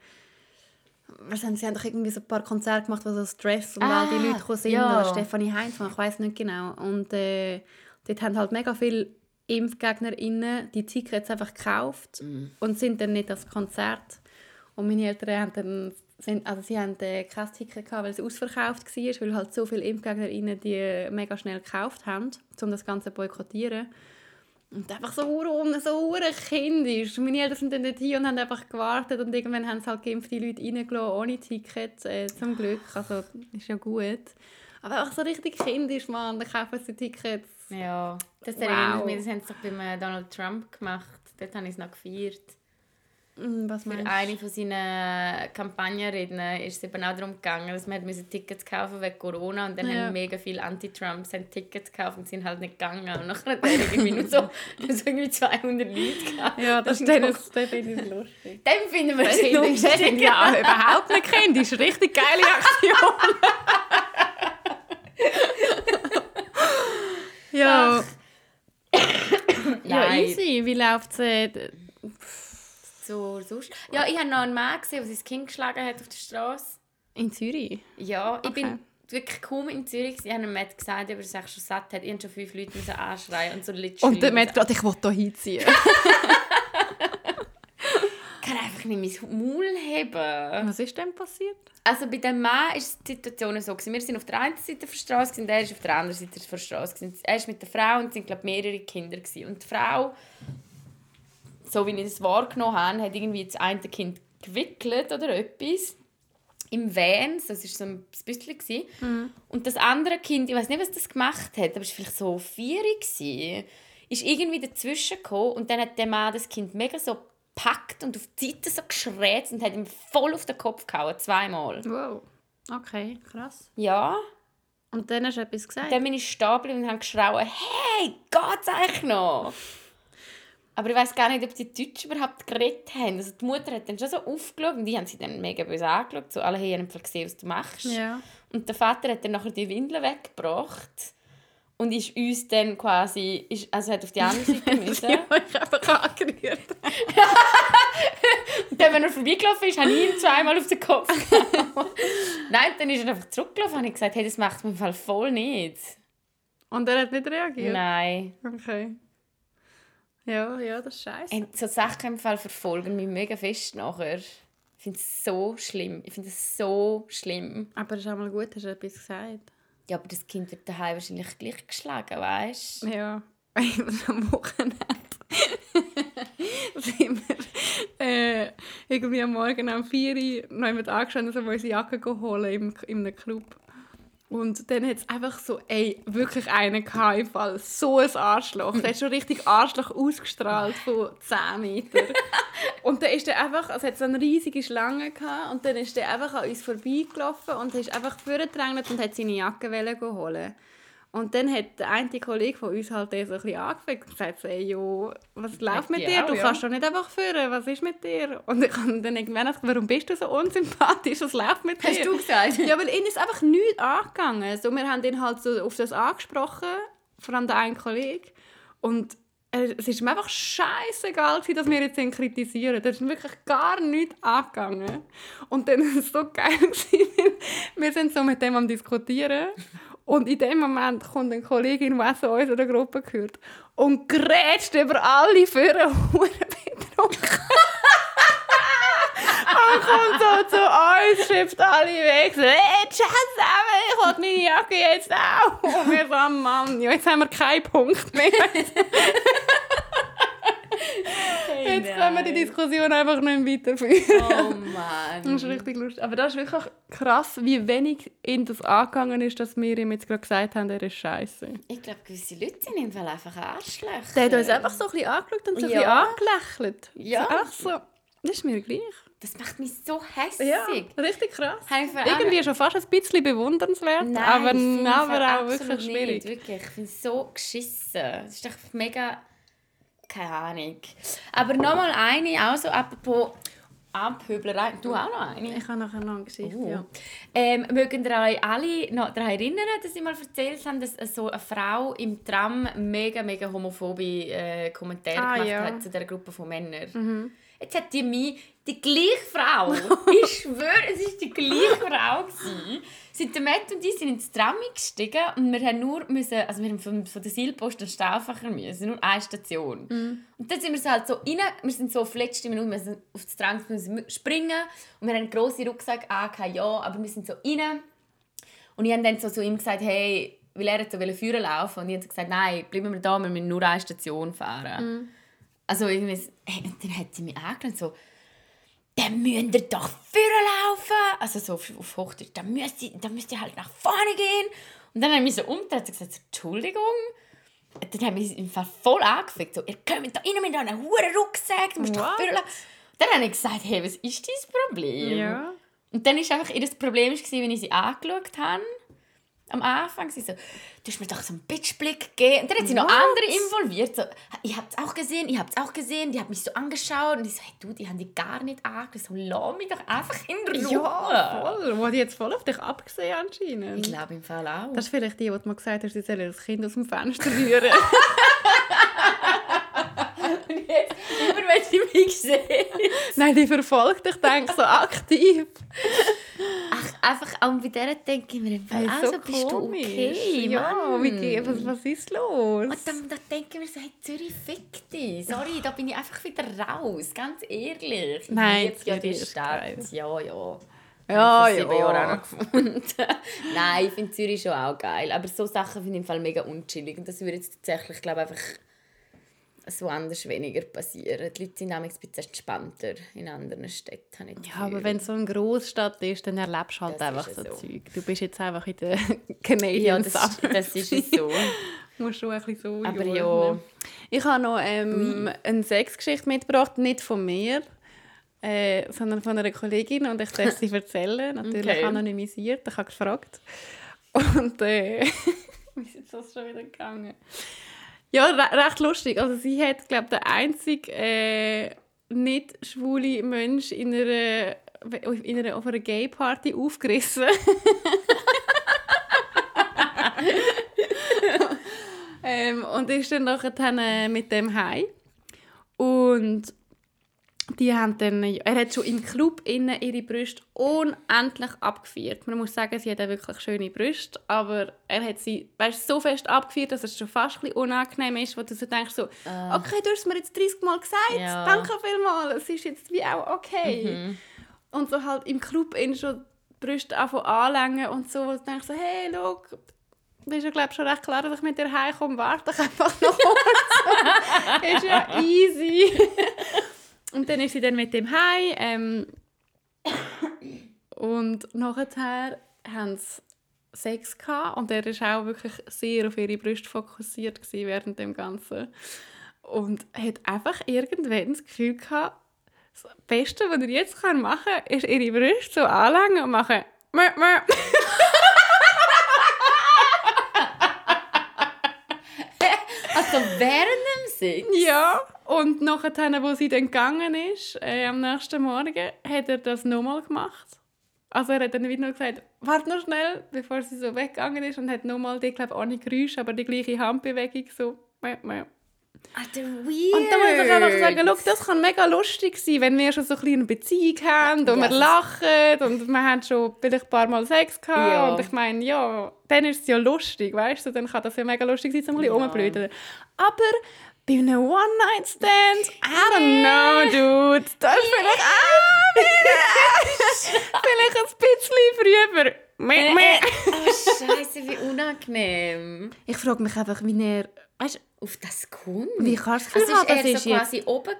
Was haben sie haben doch irgendwie so ein paar Konzerte gemacht, wo so Stress und all die Ah, Leute gekommen sind. ja. Oder Stefanie Heinz, ich weiß nicht genau. Und äh, dort haben halt mega viele ImpfgegnerInnen die Tickets einfach gekauft und sind dann nicht ans Konzert. Und meine Eltern haben dann sind, also sie haben äh, kein Ticket gehabt, weil es ausverkauft war, weil halt so viele ImpfgegnerInnen die mega schnell gekauft haben, um das Ganze zu boykottieren. Und einfach so ur so kindisch. Meine Eltern sind dann hin und haben einfach gewartet und irgendwann haben sie halt geimpfte Leute reingelassen, ohne Ticket, äh, zum Glück. Also, ist ja gut. Aber einfach so richtig kindisch, Mann. Dann kaufen sie Tickets. Ja, das Wow. erinnert mich, das haben sie doch beim äh, Donald Trump gemacht. Dort habe ich es noch gefeiert. Hm, Was Für meinst du? eine von seinen Kampagnenreden ist es eben auch darum gegangen, dass man musste Tickets kaufen wegen Corona und dann Ja. haben mega viele Anti-Trumps Tickets gekauft und sind halt nicht gegangen. Und nachher hat er irgendwie nur so, nur so irgendwie 200 Leute gehabt. Ja, das, das, so- das, das finde ich lustig. Dem finden wir Das es das lustig. ich auch überhaupt nicht kindisch. Richtig geile Aktion. ja. ja, easy. Wie läuft es? Äh, So, sonst. Ja, ich habe noch einen Mann gesehen, der sein Kind geschlagen hat auf der Straße. in Zürich? Ja, ich Okay. bin wirklich kaum in Zürich. Ich habe Matt gesagt, aber er sich schon satt hat. Ich habe schon fünf Leute müssen anschreien und so literally. Und der Matt gerade, ich will hier hinziehen. Ich kann einfach nicht mein Maul heben. Was ist denn passiert? Also bei dem Mann war die Situation so. Gewesen. Wir sind auf der einen Seite der Straße und er ist auf der anderen Seite der Straße. Er ist mit der Frau und es glaube mehrere Kinder. Gewesen. Und die Frau, so wie ich das wahrgenommen habe, hat irgendwie das eine Kind gewickelt oder etwas. Im Van, das war so ein bisschen. gewesen. Und das andere Kind, ich weiß nicht, was das gemacht hat, aber es war vielleicht so vier, gewesen, ist irgendwie dazwischen gekommen und dann hat der Mann das Kind mega so gepackt und auf die Seite so geschrägt und hat ihm voll auf den Kopf gehauen, zweimal. Wow. Okay, krass. Ja, Und dann hast du etwas gesagt? dann bin ich stehen und habe geschrauen, hey, geht's eigentlich noch? Aber ich weiß gar nicht, ob die Deutsch überhaupt geredet haben. Also die Mutter hat dann schon so aufgeschaut und die haben sie dann mega böse angeschaut. So, alle haben einfach gesehen, was du machst. ja. Und der Vater hat dann nachher die Windeln weggebracht und ist uns dann quasi, ist, also hat auf die andere Seite müssen. Ja, ich habe einfach angerührt. Und dann, wenn er vorbeigelaufen ist, habe ich ihm zweimal auf den Kopf. Nein, dann ist er einfach zurückgelaufen und ich gesagt, hey, das macht man im Fall voll nicht. Und er hat nicht reagiert? Nein. Okay. Ja, ja, das ist scheiße. Hey, so Sachen im Fall verfolgen mich mega fest nachher. Ich finde es so schlimm. Ich finde es so schlimm. Aber es ist auch mal gut, hast du etwas gesagt. Ja, aber das Kind wird daheim wahrscheinlich gleich geschlagen, weißt du? Ja. am Wochenende sind wir äh, irgendwie am Morgen um 4 Uhr noch jemand angestanden, so, wo unsere Jacke holen im, in einem Club. Und dann hat es einfach so, ey, wirklich einen gehabt, im Fall. So ein Arschloch. Der hat schon richtig Arschloch ausgestrahlt von 10 Metern. und dann ist der einfach, also hat so eine riesige Schlange gehabt, und dann ist der einfach an uns vorbeigelaufen und ist einfach vorgedrängt und hat seine Jacke holen. Und dann hat der eine Kollege von uns halt den so ein bisschen angefangen und gesagt, ey, jo, was läuft mit dir? auch, Du ja. kannst doch nicht einfach führen. Was ist mit dir? Und ich habe dann irgendwann gesagt, warum bist du so unsympathisch? Was läuft mit dir? Hast du gesagt? Ja, weil ihnen ist einfach nichts angegangen. So, wir haben ihn halt so auf das angesprochen, vor allem der eine Kollege. Und es ist ihm einfach scheißegal, dass wir jetzt ihn kritisieren. Das ist wirklich gar nichts angegangen. Und dann war es so geil. gewesen, wir sind so mit dem am diskutieren. Und in dem Moment kommt eine Kollegin, die auch zu unserer Gruppe gehört, und grätscht über alle Führer betrunken. und kommt so zu uns, schippt alle weg, so, hey, Schatz, ich will meine Jacke jetzt auch. Und wir so, oh Mann, jetzt haben wir keinen Punkt mehr. Hey, Jetzt können wir die Diskussion einfach nicht weiterführen. Oh Mann. Das ist richtig lustig. Aber das ist wirklich krass, wie wenig ihn das angegangen ist, dass wir ihm jetzt gerade gesagt haben, er ist scheiße. Ich glaube, gewisse Leute sind im Fall einfach Arschlöcher. Der hat uns einfach so ein bisschen angeschaut und so ein Ja. bisschen angelächelt. Ja. Ach so, das ist mir gleich. Das macht mich so hässlich. Ja, richtig krass. Irgendwie schon fast ein bisschen bewundernswert, Nein, aber, aber auch wirklich schwierig. Nicht, wirklich. Ich finde es so geschissen. Es ist doch mega... Keine Ahnung. Aber nochmal eine, auch so apropos Abhöblerei. Du auch noch eine? Ich habe nachher noch eine Geschichte, Oh. ja. Ähm, mögen ihr euch alle noch daran erinnern, dass ich mal erzählt habe, dass so eine Frau im Tram mega, mega homophobe äh, Kommentare Ah, gemacht ja. hat zu dieser Gruppe von Männern? Jetzt hat die mich, die gleiche Frau, ich schwöre, es war die gleiche Frau. Gewesen. Sind der Matt und ich sind ins Tram gestiegen und wir haben nur müssen, also wir haben von, von der Seilpost nach Stauffacher müssen, nur eine Station. Und dann sind wir so halt so rein, wir sind so auf die letzte Minute, wir sind auf das Tram müssen springen und wir haben einen grossen Rucksack angehabt, ja, aber wir sind so rein. Und ich habe dann so zu ihm gesagt, hey, weil er jetzt so führen laufen und ich habe gesagt, nein, bleiben wir da, wir müssen nur eine Station fahren. Also irgendwie, hey, und dann hat sie mich angeschaut so, dann müsst ihr doch laufen. Also so auf, auf Hochdeutsch, dann müsst, ihr, dann müsst ihr halt nach vorne gehen. Und dann habe ich mich so umgedreht und gesagt, Entschuldigung. Dann haben wir sie im Fall voll angefickt. So, ihr kommt da rein mit einem hohen Rucksack, du musst doch What? führen laufen. Dann habe ich gesagt, hey, was ist dein Problem? Ja. Und dann war einfach ihr Problem, gewesen, wenn ich sie angeschaut habe. Am Anfang. Sie so, du hast mir doch so einen Bitchblick gegeben. Und dann hat sie noch What? andere involviert. So, ihr habt es auch gesehen, ihr habt es auch gesehen. Die hat mich so angeschaut. Und ich so, hey, du, die haben die gar nicht angeschaut. So, lass mich doch einfach in Ruhe. Ja, voll. Wo die jetzt voll auf dich abgesehen anscheinend. Ich glaube im Fall auch. Das ist vielleicht die, die du mal gesagt hast, sie soll das Kind aus dem Fenster rühren. Und jetzt, wenn sie mich sehen. Nein, die verfolgt dich, denke so aktiv. Ach, einfach auch bei der denke ich mir im Fall, Hey, also bist du okay, Ja, Mann. wie geht, was, was ist los? Und dann, dann denke ich mir so, hey, Zürich, fick dich. Sorry, da bin ich einfach wieder raus, ganz ehrlich. Ich Nein, liebe ja die Stadt. Ja, ja. Ja, Ich habe ja. Jahren auch noch gefunden. Nein, ich finde Zürich schon auch geil. Aber so Sachen finde ich im Fall mega unchillig. Und das würde jetzt tatsächlich, glaube ich, einfach so anders weniger passieren. Die Leute sind nämlich ein bisschen entspannter in anderen Städten. habe ich das Ja, aber Gefühl. wenn es so eine Großstadt ist, dann erlebst du halt Das einfach so. Zeug. Du bist jetzt einfach in der Canadian ja, das, ist- das ist es so. Du musst schon ein bisschen so Aber jodeln. ja. Ich habe noch ähm, eine Sexgeschichte mitgebracht, nicht von mir, äh, sondern von einer Kollegin und ich darf sie erzählen, natürlich Okay. anonymisiert. Ich habe gefragt. Und äh, wie ist jetzt das schon wieder gegangen? Ja, re recht lustig. Also sie hat, glaube der einzige äh, nicht schwule Mensch in einer, in einer, auf einer Gay-Party aufgerissen. ähm, und ist dann nachher äh, mit dem heim. Und die haben dann, er hat schon im Club innen ihre Brüste unendlich abgeführt. Man muss sagen, sie hat wirklich schöne Brüste, aber er hat sie weißt, so fest abgeführt, dass es schon fast ein bisschen unangenehm ist, wo du so denkst, so, okay, du hast es mir jetzt 30 Mal gesagt, Ja. danke vielmals, es ist jetzt wie auch okay. Und so halt im Club innen schon die Brüste anfangen anlängen und so, wo du denkst, so, hey, look, das ist ja glaube schon recht klar, dass ich mit dir heimkomme, warte doch einfach noch kurz. ist ja easy. Und dann ist sie dann mit dem heim. Ähm, und nachher haben sie Sex gehabt und er war auch wirklich sehr auf ihre Brüste fokussiert gewesen während dem Ganzen. Und hat einfach irgendwann das Gefühl gehabt, das Beste, was er jetzt machen kann, ist ihre Brüste so anlängen und machen «Mö, mö». Also während dem Sex? Ja, und nachher, wo sie dann gegangen ist, äh, am nächsten Morgen, hat er das nochmal gemacht. Also er hat dann wieder gesagt, warte noch schnell, bevor sie so weggegangen ist und hat nochmal die, glaube ohne Geräusch, aber die gleiche Handbewegung so. Mäh, mäh. Alter, weird. Und da muss ich einfach sagen, schau, das kann mega lustig sein, wenn wir schon so ein eine Beziehung haben und Ja, wir lachen und wir haben schon vielleicht ein paar Mal Sex gehabt Ja. und ich meine, ja, dann ist es ja lustig, weißt du, dann kann das ja mega lustig sein, so ein bisschen Ja. Aber Bei einem One-Night-Stand? I don't know, dude. Das ist vielleicht auch wieder- Vielleicht ein bisschen früher. Meh, meh. Oh, Scheiße, wie unangenehm. Ich frage mich einfach, wie er... Weißt, du, Auf das kommt. wie kannst du das Also ist haben, er das so ist jetzt... quasi oben?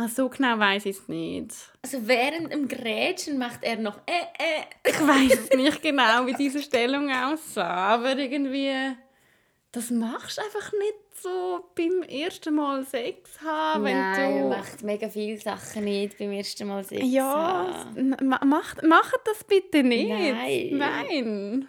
Ah, so genau weiß ich es nicht. Also während dem Grätschen macht er noch äh, äh. Ich weiß nicht genau, wie diese Stellung aussah, aber irgendwie... Das machst du einfach nicht so beim ersten Mal Sex haben, wenn Nein, du... macht mega viele Sachen nicht beim ersten Mal Sex Ja, haben. macht, macht das bitte nicht. Nein. Nein.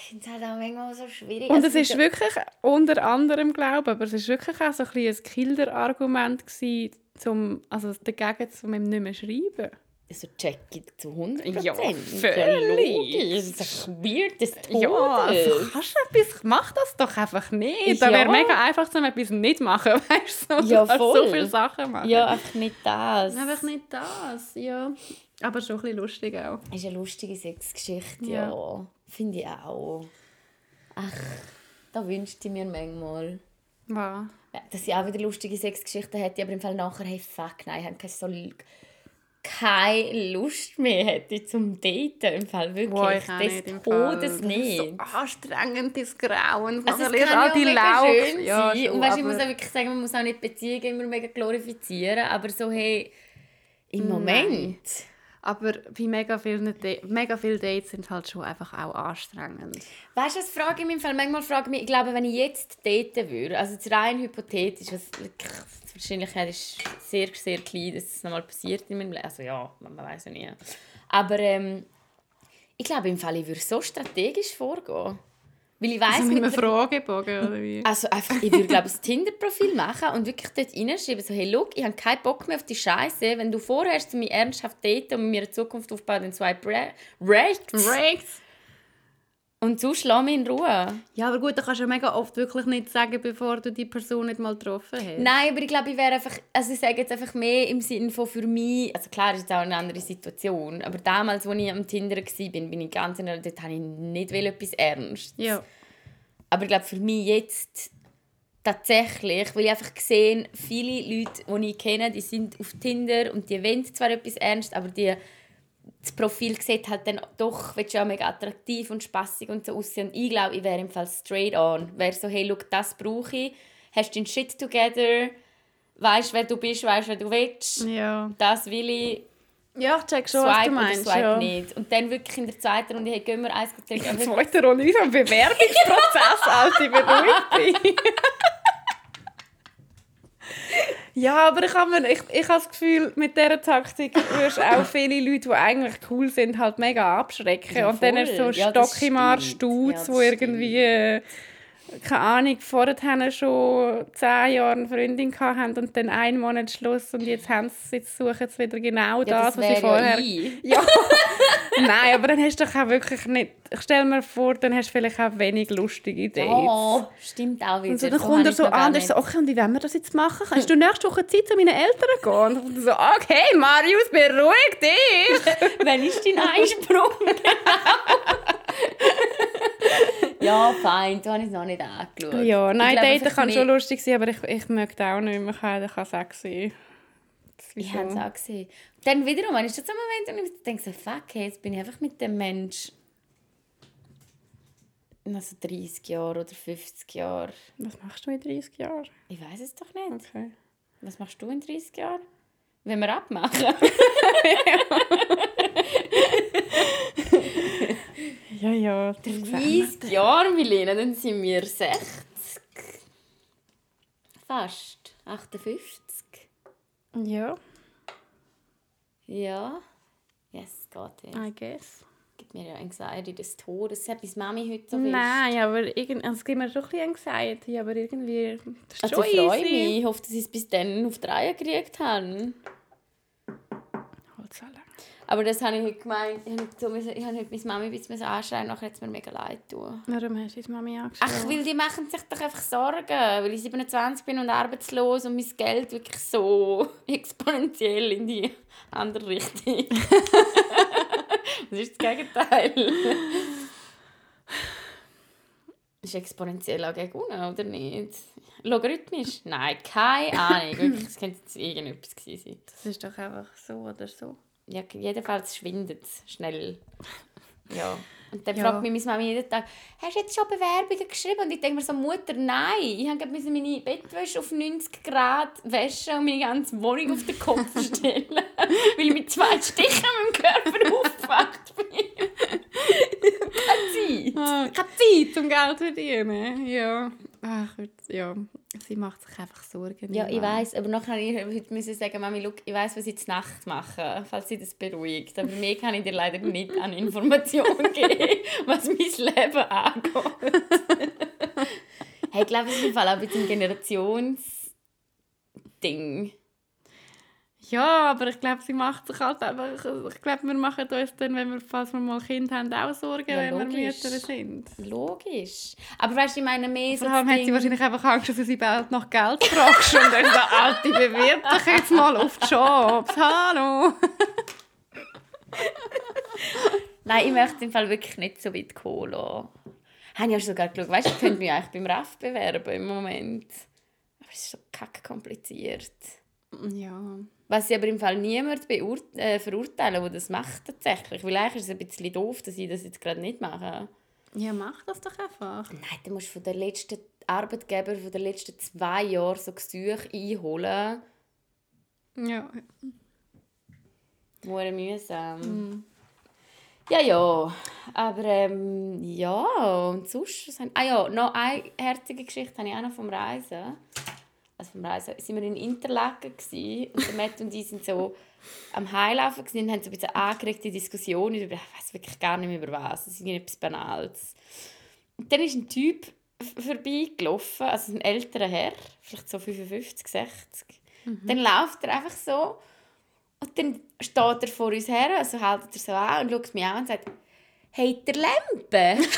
Ich finde es halt auch manchmal so schwierig. Und Also es ist so- wirklich, unter anderem glaube ich, aber es ist wirklich auch so ein, ein Kilder-Argument gewesen, zum, also dagegen, um ihm nicht mehr schreiben. Also check ich zu 100 Ja, Prozent. völlig. Das weird des Todes. Ja, also kannst du etwas, mach das doch einfach nicht. Da Ja. wäre mega einfach, um etwas nicht machen, weißt du? so, Ja, kannst so voll. viele Sachen machen. ja, einfach nicht das. Einfach nicht das, ja. Aber schon ein bisschen lustig auch. Ist eine lustige Sexgeschichte, Ja. ja. Finde ich auch. Ach, da wünschte ich mir manchmal. Ja, Dass ich auch wieder lustige Sexgeschichten hätte, aber im Fall nachher, hey, fuck, nein, ich habe keine, so, keine Lust mehr hätte zum Daten. Im Fall wirklich. Auch des nicht. Todes Das ist nicht. so anstrengend, das Grauen. Also es kann all die auch mega schön Ja, sein. schon, und weißt, ich muss auch wirklich sagen, man muss auch nicht Beziehungen immer mega glorifizieren, aber so, hey, im Moment... Aber bei mega vielen, Da- mega viele Dates sind halt schon einfach auch anstrengend. Weißt du, das frage ich mich im Fall. Manchmal frage ich mich, ich glaube, wenn ich jetzt daten würde, also jetzt rein hypothetisch, was, die Wahrscheinlichkeit ist sehr, sehr klein, dass es nochmal passiert in meinem Leben. Also ja, man, man weiß ja nie. Aber ähm, ich glaube, im Fall, ich würde so strategisch vorgehen. Weil ich weiss, Also mit einem Fragebogen oder wie? Also einfach, ich würde glaube ein Tinder-Profil machen und wirklich dort reinschreiben, so, hey, look, ich habe keinen Bock mehr auf die Scheiße. Wenn du vorhast, mich ernsthaft daten und mit mir eine Zukunft aufbauen, dann swipe re- rechts. Und sonst lass mich in Ruhe. Ja, aber gut, da kannst du ja mega oft wirklich nicht sagen, bevor du die Person nicht mal getroffen hast. Nein, aber ich glaube, ich wäre einfach, also ich sage jetzt einfach mehr im Sinne von für mich, also klar ist es auch eine andere Situation, aber damals, als ich am Tinder war, bin, bin ich ganz in der, dort habe ich nicht etwas ernst. Ja. Aber ich glaube, für mich jetzt tatsächlich, weil ich einfach gesehen viele Leute, die ich kenne, die sind auf Tinder und die wollen zwar etwas ernst, aber die, das Profil sieht halt dann doch willst du ja mega attraktiv und spaßig und so aussehen. Und ich glaube, ich wäre im Fall straight on. Wäre so, hey, look, das brauche ich. Hast deinen Shit together. Weißt, wer du bist, weißt, wer du willst. Ja. Das will ich. Ja, ich check schon, was Swipe du oder meinst. swipe ja. nicht. Und dann wirklich in der zweiten Runde, hey, gehen wir eins trinken. In der zweiten Runde ist ein Bewerbungsprozess, Alte, beruhigt dich. Ja, aber ich habe, ich, ich habe das Gefühl, mit dieser Taktik wirst du auch viele Leute, die eigentlich cool sind, halt mega abschrecken. Ja, und dann hast du so. Ja, das Stock im Arsch stimmt. Dudes, Ja, die irgendwie, keine Ahnung, vorher schon zehn Jahre eine Freundin hatten und dann einen Monat Schluss und jetzt, haben sie, jetzt suchen sie wieder genau ja, das, das was sie vorher... ja. Nein, aber dann hast du doch auch wirklich nicht... Ich stelle mir vor, dann hast du vielleicht auch wenig lustige Dates. Oh, stimmt auch wieder. Und so, dann kommt er so an und so, okay, und wie wollen wir das jetzt machen? Kannst du nächste Woche Zeit zu meinen Eltern gehen? Und so, okay, Marius, beruhig dich. Wann ist dein Einsprung? genau. ja, fein, du ich es noch nicht angeschaut. ja, nein, Ich glaube, Daten kann mehr- schon lustig sein, aber ich, ich möchte auch nicht mehr, kann, kann es sein. Ich habe es auch gesehen. Dann wiederum, wenn ich das einen Moment und ich denke so, fuck, hey, jetzt bin ich einfach mit dem Mensch also 30 Jahre oder 50 Jahre. Was machst du in 30 Jahren? Ich weiß es doch nicht. Okay. Was machst du in 30 Jahren? Wenn wir abmachen? Ja, ja. das sehen wir. 30 Jahre, Milena, dann sind wir 60. Fast. 58. Ja, Ja. Yes, geht ja. I guess. Gibt mir ja Anxiety des Todes. Hat bis Mami heute so fest. Nein, aber irgend, also es gibt mir schon ein bisschen Anxiety, aber irgendwie... Das ist Also ich freue mich. Ich hoffe, dass ich es bis dann auf die Reihe gekriegt habe. Halt so. Aber das habe ich heute gemeint. Ich habe so müssen- ich habe heute meine Mami ein bisschen anschreien nachher hat es mir mega leid tun. Warum hast du deine Mami angeschaut? Ach, weil die machen sich doch einfach Sorgen, weil ich 27 bin und arbeitslos und mein Geld wirklich so exponentiell in die andere Richtung. das ist das Gegenteil. ist exponentiell auch gegen unten, oder nicht? Logarithmisch? Nein, keine Ahnung. Wirklich, es könnte jetzt irgendetwas sein. Das ist doch einfach so oder so. Ja, jedenfalls schwindet es schnell. Ja. Und dann Ja. fragt mich meine Mama jeden Tag, hast du jetzt schon Bewerbungen geschrieben? Und ich denke mir so, Mutter, nein. Ich habe müssen meine Bettwäsche auf 90 Grad waschen und meine ganze Wohnung auf den Kopf stellen, weil ich mit zwei Stichen meinem Körper aufgewacht bin. Keine Zeit. Ah, keine Zeit zum Geld verdienen. Ja. Ach, ja. Sie macht sich einfach Sorgen. Ja, ich weiß, aber nachher heute müssen sagen, Mami, look, ich weiß, was ich zur Nacht mache, falls sie das beruhigt. Aber mehr kann ich dir leider nicht an Informationen geben, was mein Leben angeht. hey, ich glaube, es ist im Fall auch ein bisschen ein Generationsding. Ja, aber ich glaube, sie macht sich halt einfach. Ich glaube, wir machen uns dann, wenn wir, falls wir mal Kind haben, auch Sorgen, Ja, wenn wir. Mütter sind. Logisch. Aber weißt du, ich meine mehr so Vor allem hat sie Ding- wahrscheinlich einfach Angst, dass du sie bald nach Geld fragst. und dann so, Alte, bewirb dich jetzt mal auf die Jobs. Hallo. Nein, ich möchte im Fall wirklich nicht so weit kommen lassen. Habe ich ja sogar geschaut. Weißt du, ich könnte mich eigentlich beim RAF bewerben im Moment. Aber es ist so kacke kompliziert. Ja. Was ich aber im Fall niemand äh, verurteilen, der das macht tatsächlich. Weil eigentlich ist es ein bisschen doof, dass ich das jetzt gerade nicht mache. Ja, mach das doch einfach. Nein, du musst von den letzten Arbeitgeber von den letzten zwei Jahren so Gesuche einholen. Ja. Hure mühsam. Ja, ja. Aber ähm, ja, und sonst... Ah ja, noch eine herzige Geschichte habe ich auch noch vom Reisen. Also vom Reisen sind wir in Interlaken gsi und der Matt und ich sind so am Heilaufen gsi und haben so ein bisschen angeregte Diskussionen über, ich weiß wirklich gar nicht mehr über was, es ist irgendetwas Banales. Und dann ist ein Typ vorbeigelaufen, also ein älterer Herr, vielleicht so 55, 60. Dann läuft er einfach so und dann steht er vor uns her, also hält er so an und schaut mich an und sagt, «Hey, der Lampe?»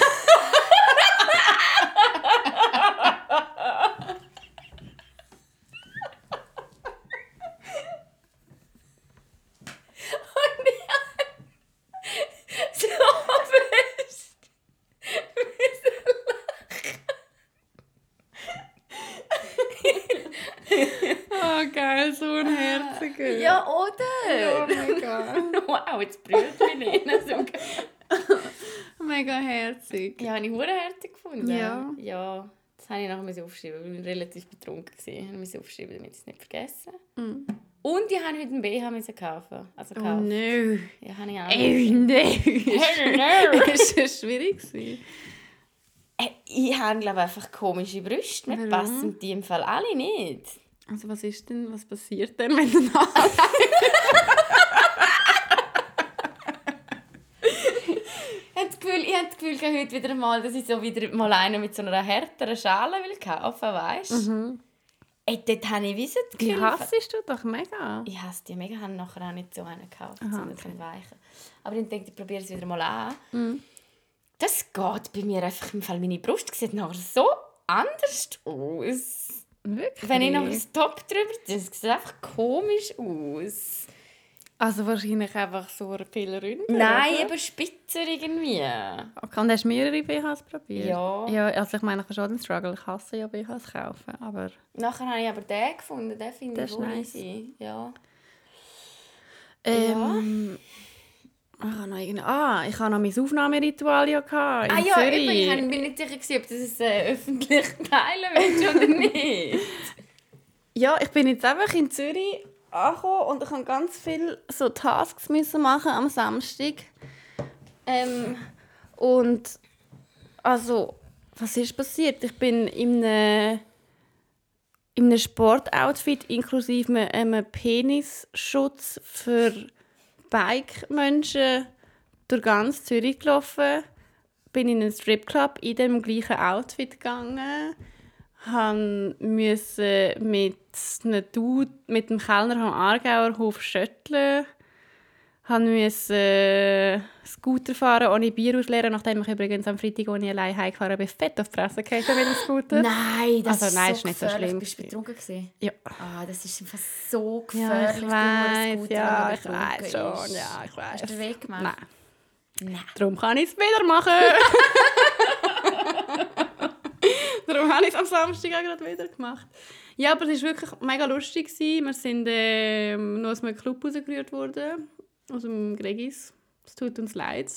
Und ich habe so fest Oh, geil, so herziger. Ja, Oh oder? mein Gott. Wow, jetzt brüllt mich nicht. So geil. Mega herzig. Ja, habe ich verdammt gefunden. Ja. Ja, das habe ich nachher aufschreiben, weil ich relativ betrunken war. Ich musste aufschreiben, damit ich es nicht vergesse. Mm. Und ich habe heute einen BH müssen kaufen. Also Oh kaufen. no. Ja, habe ich auch. Ey, nein. Hello. Ist das schwierig gewesen? Äh, Ich habe, glaube ich, einfach komische Brüste. Mir passen die im Fall alle nicht. Also was ist denn, was passiert denn, wenn du nach... Ich habe das Gefühl, ich habe das Gefühl gehabt, heute wieder mal, dass ich so wieder mal einen mit so einer härteren Schale will kaufen weißt du? Ey, dort habe ich wie so das Die Gefühl... hassest du doch mega. Ich hasse die mega, habe nachher auch nicht so einen gekauft, Aha, sondern so einen weichen. Aber ich denke, ich probiere es wieder mal an. Mhm. Das geht bei mir einfach im Fall. Meine Brust sieht nachher so anders aus. Wirklich? Wenn ich noch ein Top drüber es sieht einfach komisch aus. Also wahrscheinlich einfach so viel Ründer, Nein, oder? aber spitzer irgendwie. Okay, und hast du mehrere BHs probiert? Ja. Ja, also ich meine, ich habe schon den Struggle. Ich hasse ja BHs kaufen, aber... Nachher habe ich aber den gefunden, den finde ich nice. Ja. Ähm, Ich habe noch. Ah, ich habe noch mein Aufnahmeritual ja in Ah ja, Zürich. ich bin nicht sicher, gewesen, ob du das äh, öffentlich teilen willst oder nicht. Ja, ich bin jetzt einfach in Zürich angekommen und ich habe ganz viele so Tasks müssen machen am Samstag. Ähm, und also, was ist passiert? Ich bin in einem, in einem Sportoutfit inklusive einem Penisschutz für Bike-Menschen durch ganz Zürich gelaufen. Bin in einen Stripclub in dem gleichen Outfit gegangen müsse mit einem mit dem Kellner am Aargauer Hof schütteln. Han müsse Scooter fahren ohne Bier ausleeren, nachdem ich übrigens am Freitag, ich allein heimgefahren bin, fett auf die Fresse gefallen mit dem Scooter. Nein, das Also, ist nein, so ist nicht so schlimm Bist du betrunken gewesen? Ja. Ah, das ist einfach so Ja, gefährlich. ich weiß, Scooter, ja, ich weiß schon, ist. ja, ich weiß. Hast du den Weg gemacht? Nein, Nein. darum kann ich es wieder machen. Darum habe ich es am Samstag auch gerade wieder gemacht. Ja, aber es war wirklich mega lustig. Gewesen. Wir sind äh, noch aus einem Club rausgerührt worden, aus dem Gregis. Es tut uns leid.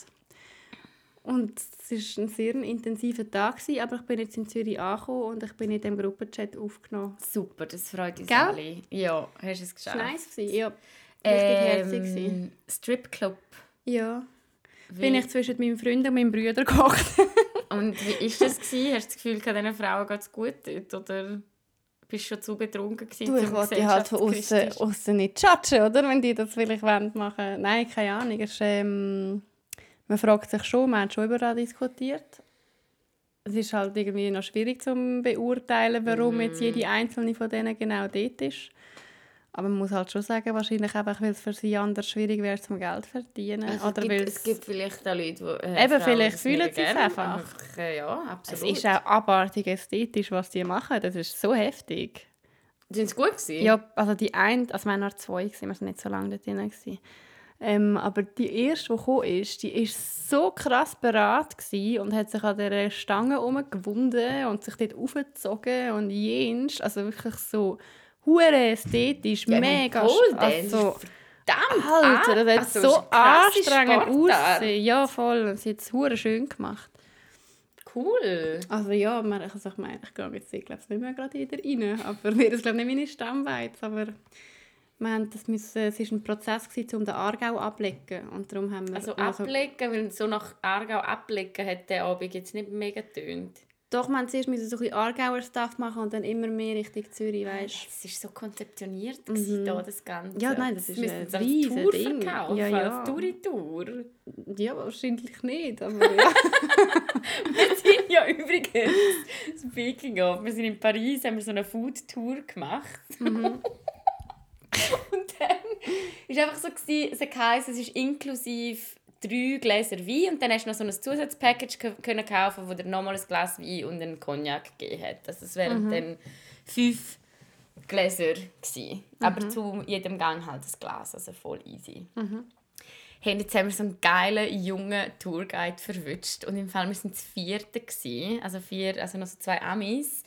Und es war ein sehr intensiver Tag, aber ich bin jetzt in Zürich angekommen und ich bin in diesem Gruppenchat aufgenommen. Super, das freut uns Gell? alle. Ja, hast du es geschafft? war nice. Ja, richtig Ähm, herzig. Stripclub. Ja. Wie, Bin ich zwischen meinem Freund und meinem Bruder gekocht. Und wie war das? Hast du das Gefühl, diesen Frauen geht es gut dort? Oder bist schon zu betrunken gewesen, Du, ich wollte halt von außen, nicht judgen, oder? Wenn die das vielleicht wollen machen Nein, keine Ahnung. Ist, ähm, man fragt sich schon, man hat schon über das diskutiert. Es ist halt irgendwie noch schwierig zu beurteilen, warum jetzt Mhm. jede einzelne von denen genau dort ist. Aber man muss halt schon sagen, wahrscheinlich einfach, weil es für sie anders schwierig wäre, zum Geld zu verdienen. Also oder es, gibt, es gibt vielleicht auch Leute, die... Äh, Eben, vielleicht fühlen sie es gerne einfach. Äh, Ja, es absolut. ist auch abartig ästhetisch, was die machen. Das ist so heftig. Sind sie gut gewesen? Ja, also die eine, also wir waren zwei, gewesen, wir waren nicht so lange dort drin. gewesen. Ähm, aber die erste, die gekommen ist, die war so krass beraten gewesen und hat sich an dieser Stange umgewunden und sich dort aufgezogen und jenst. Also wirklich so hure ästhetisch, Ja, mega Dance also, verdammt Alter, das hat also, so anstrengend ausgesehen. Ja, voll. Sie hat es hure schön gemacht. Cool. Also ja, man, also ich meine, ich gehe jetzt ich glaube nicht mehr gerade wieder rein, aber mir ist glaube nicht meine Stammweiz, aber wir haben das müssen, es war ein Prozess, gewesen, um den Aargau ablecken und darum haben wir... Also ablegen, weil so nach Aargau ablegen hat der Abend jetzt nicht mega getönt. Doch, haben zuerst müssen so ein bisschen Aargauer Stuff machen und dann immer mehr Richtung Zürich, weißt Es war so konzeptioniert, mhm. da, das Ganze. Ja, nein, das ist Wir ein riesen Tour Ding. verkaufen, Ja, ja. als Tour-Tour. Ja, wahrscheinlich nicht, aber ja. Wir sind ja übrigens, speaking of, wir sind in Paris, haben wir so eine Food-Tour gemacht. Mhm. und dann war einfach so, gewesen, es heisst, es ist inklusive drei Gläser Wein und dann hast du noch so ein Zusatzpackage können kaufen, wo dir nochmal ein Glas Wein und einen Cognac gegeben hat. Also es wären dann fünf Gläser gewesen. Aber zu jedem Gang halt ein Glas, also voll easy. Hey, und jetzt haben wir so einen geilen, jungen Tourguide verwünscht. Und im Fall, wir waren das vierte, gewesen, also vier, also noch so zwei Amis.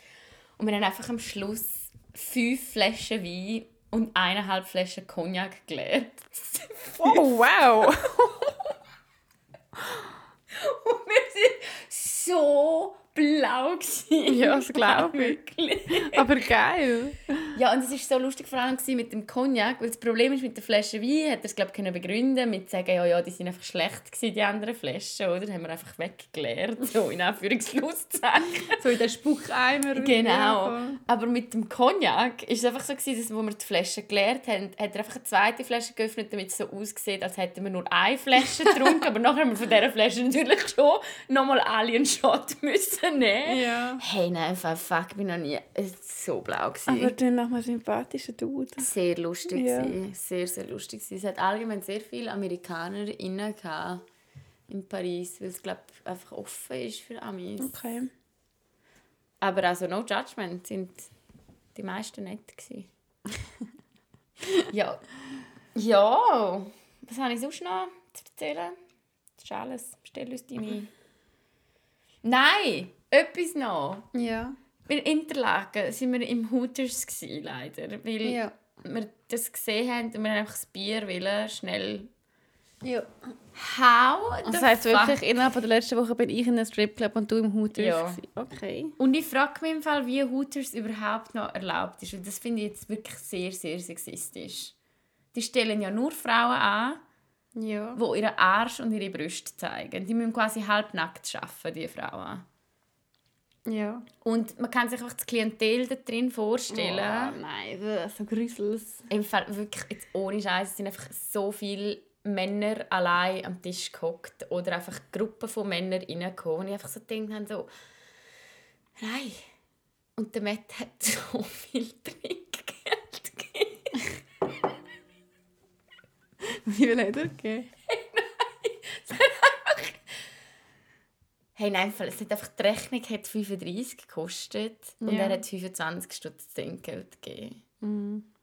Und wir haben einfach am Schluss fünf Flaschen Wein und eineinhalb Flaschen Cognac geleert. Oh, wow! Und wir sind so blau. Gewesen. Ja, das glaube ich. Wirklich. aber geil! Ja, und es war so lustig vor allem mit dem Cognac, weil das Problem ist mit der Flasche Wein, hat er es glaube ich können begründen mit sagen, ja, ja, die sind einfach schlecht gewesen, die anderen Flaschen, oder? Haben wir einfach weggeleert, so in Anführungszeichen. So in den Spuckeimer. Genau. Aber mit dem Cognac ist es einfach so gewesen, dass, wo wir die Flasche geleert haben, hat er einfach eine zweite Flasche geöffnet, damit es so aussieht, als hätten wir nur eine Flasche getrunken, aber nachher haben wir von dieser Flasche natürlich schon nochmal alle einen Shot müssen nehmen. Ja. Hey, nein, fuck, ich bin noch nie war so blau. Gewesen. Aber dann nach einem sympathischen Dude. Sehr lustig. Ja. Ja. Sehr, sehr lustig. gewesen. Es hat allgemein sehr viele AmerikanerInnen gehabt in Paris, weil es, glaube einfach offen ist für Amis. Okay. Aber also no judgment, sind die meisten nett gewesen. ja. Ja. Was habe ich sonst noch zu erzählen? Das ist alles. Stell uns deine... Nein! Etwas noch. Ja. In Interlaken sind wir im Hooters gsi, leider, weil Ja. wir das gesehen haben und wir haben einfach das Bier wollen, schnell. Ja. How Das heisst fuck? wirklich, innerhalb der letzten Woche bin ich in einem Stripclub und du im Hooters. Ja. gewesen. Okay. Und ich frage mich im Fall, wie Hooters überhaupt noch erlaubt ist. Und das finde ich jetzt wirklich sehr, sehr sexistisch. Die stellen ja nur Frauen an, Ja. die ihren Arsch und ihre Brüste zeigen. Die müssen quasi halbnackt arbeiten, die Frauen. Ja. Und man kann sich einfach das Klientel da drin vorstellen. Oh, nein, so Grüssels. Im Fall wirklich jetzt ohne Scheiß es sind einfach so viele Männer allein am Tisch gehockt oder einfach Gruppen von Männern reingekommen und ich einfach so gedacht habe, so nein und der Matt hat so viel Trinkgeld Hat er gegeben? Hey, nein, es hat einfach, die Rechnung hat 35 gekostet und Ja. er hat 25 Stutz Trinkgeld gegeben.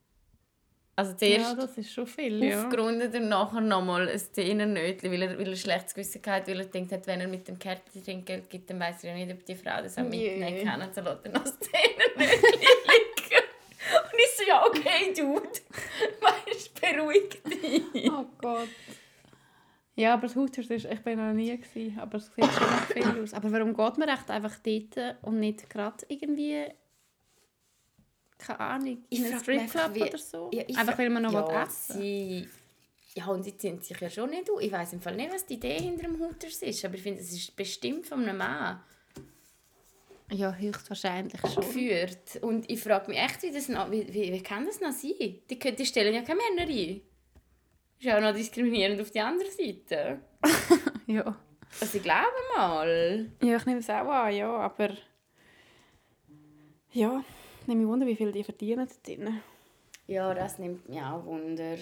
Also zuerst Ja, das ist schon viel, ja. aufgerundet und nachher nochmal ein Zehner-Nötchen, weil er, weil er schlechtes Gewissen hatte, weil er denkt hat, wenn er mit dem Kärtchen Trinkgeld gibt, dann weiss er ja nicht, ob die Frau das auch mitnehmen kann. So lässt er noch das Zehner-Nötchen liegen. Und ich so, ja, okay, Dude. Weißt, beruhig dich. Oh Gott. Ja, aber das Haushaus ist, ich bin noch nie gewesen, aber es sieht schon nach viel aus. Aber warum geht man echt einfach dort und nicht gerade irgendwie, keine Ahnung, in mich Stripclub oder so? Ja, einfach weil man noch ja, was essen sie, Ja, und sie ziehen sich ja schon nicht aus. Ich weiß im Fall nicht, was die Idee hinter dem Hooters ist, aber ich finde, es ist bestimmt von einem Mann Ja, höchstwahrscheinlich schon. geführt. Und ich frage mich echt, wie, das noch, wie, wie, wie kann das noch sein? Die, können- die stellen ja keine Männer ein. Ist ja auch noch diskriminierend auf die andere Seite. Ja. Also ich glaube mal. ja, ich nehme es auch an, ja, aber... Ja, ich nehme mich wunder, wie viel die verdienen drin. Ja, das nimmt mich auch Wunder.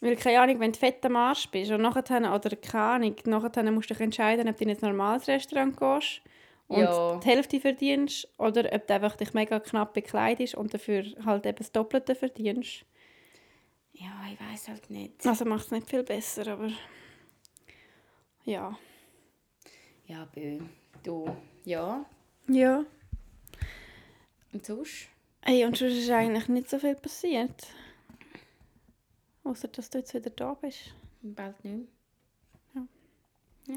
Weil, keine Ahnung, wenn du fett am Arsch bist und nachher, oder keine Ahnung, nachher musst du dich entscheiden, ob du in ein normales Restaurant gehst und Ja. die Hälfte verdienst oder ob du einfach dich mega knapp bekleidest und dafür halt eben das Doppelte verdienst. Ja, ich weiß halt nicht. Also macht es nicht viel besser, aber ja. Ja, bö. Du, ja. Ja. Und sonst? Hey, und sonst ist eigentlich nicht so viel passiert. Außer dass du jetzt wieder da bist. Bald nicht mehr. Ja,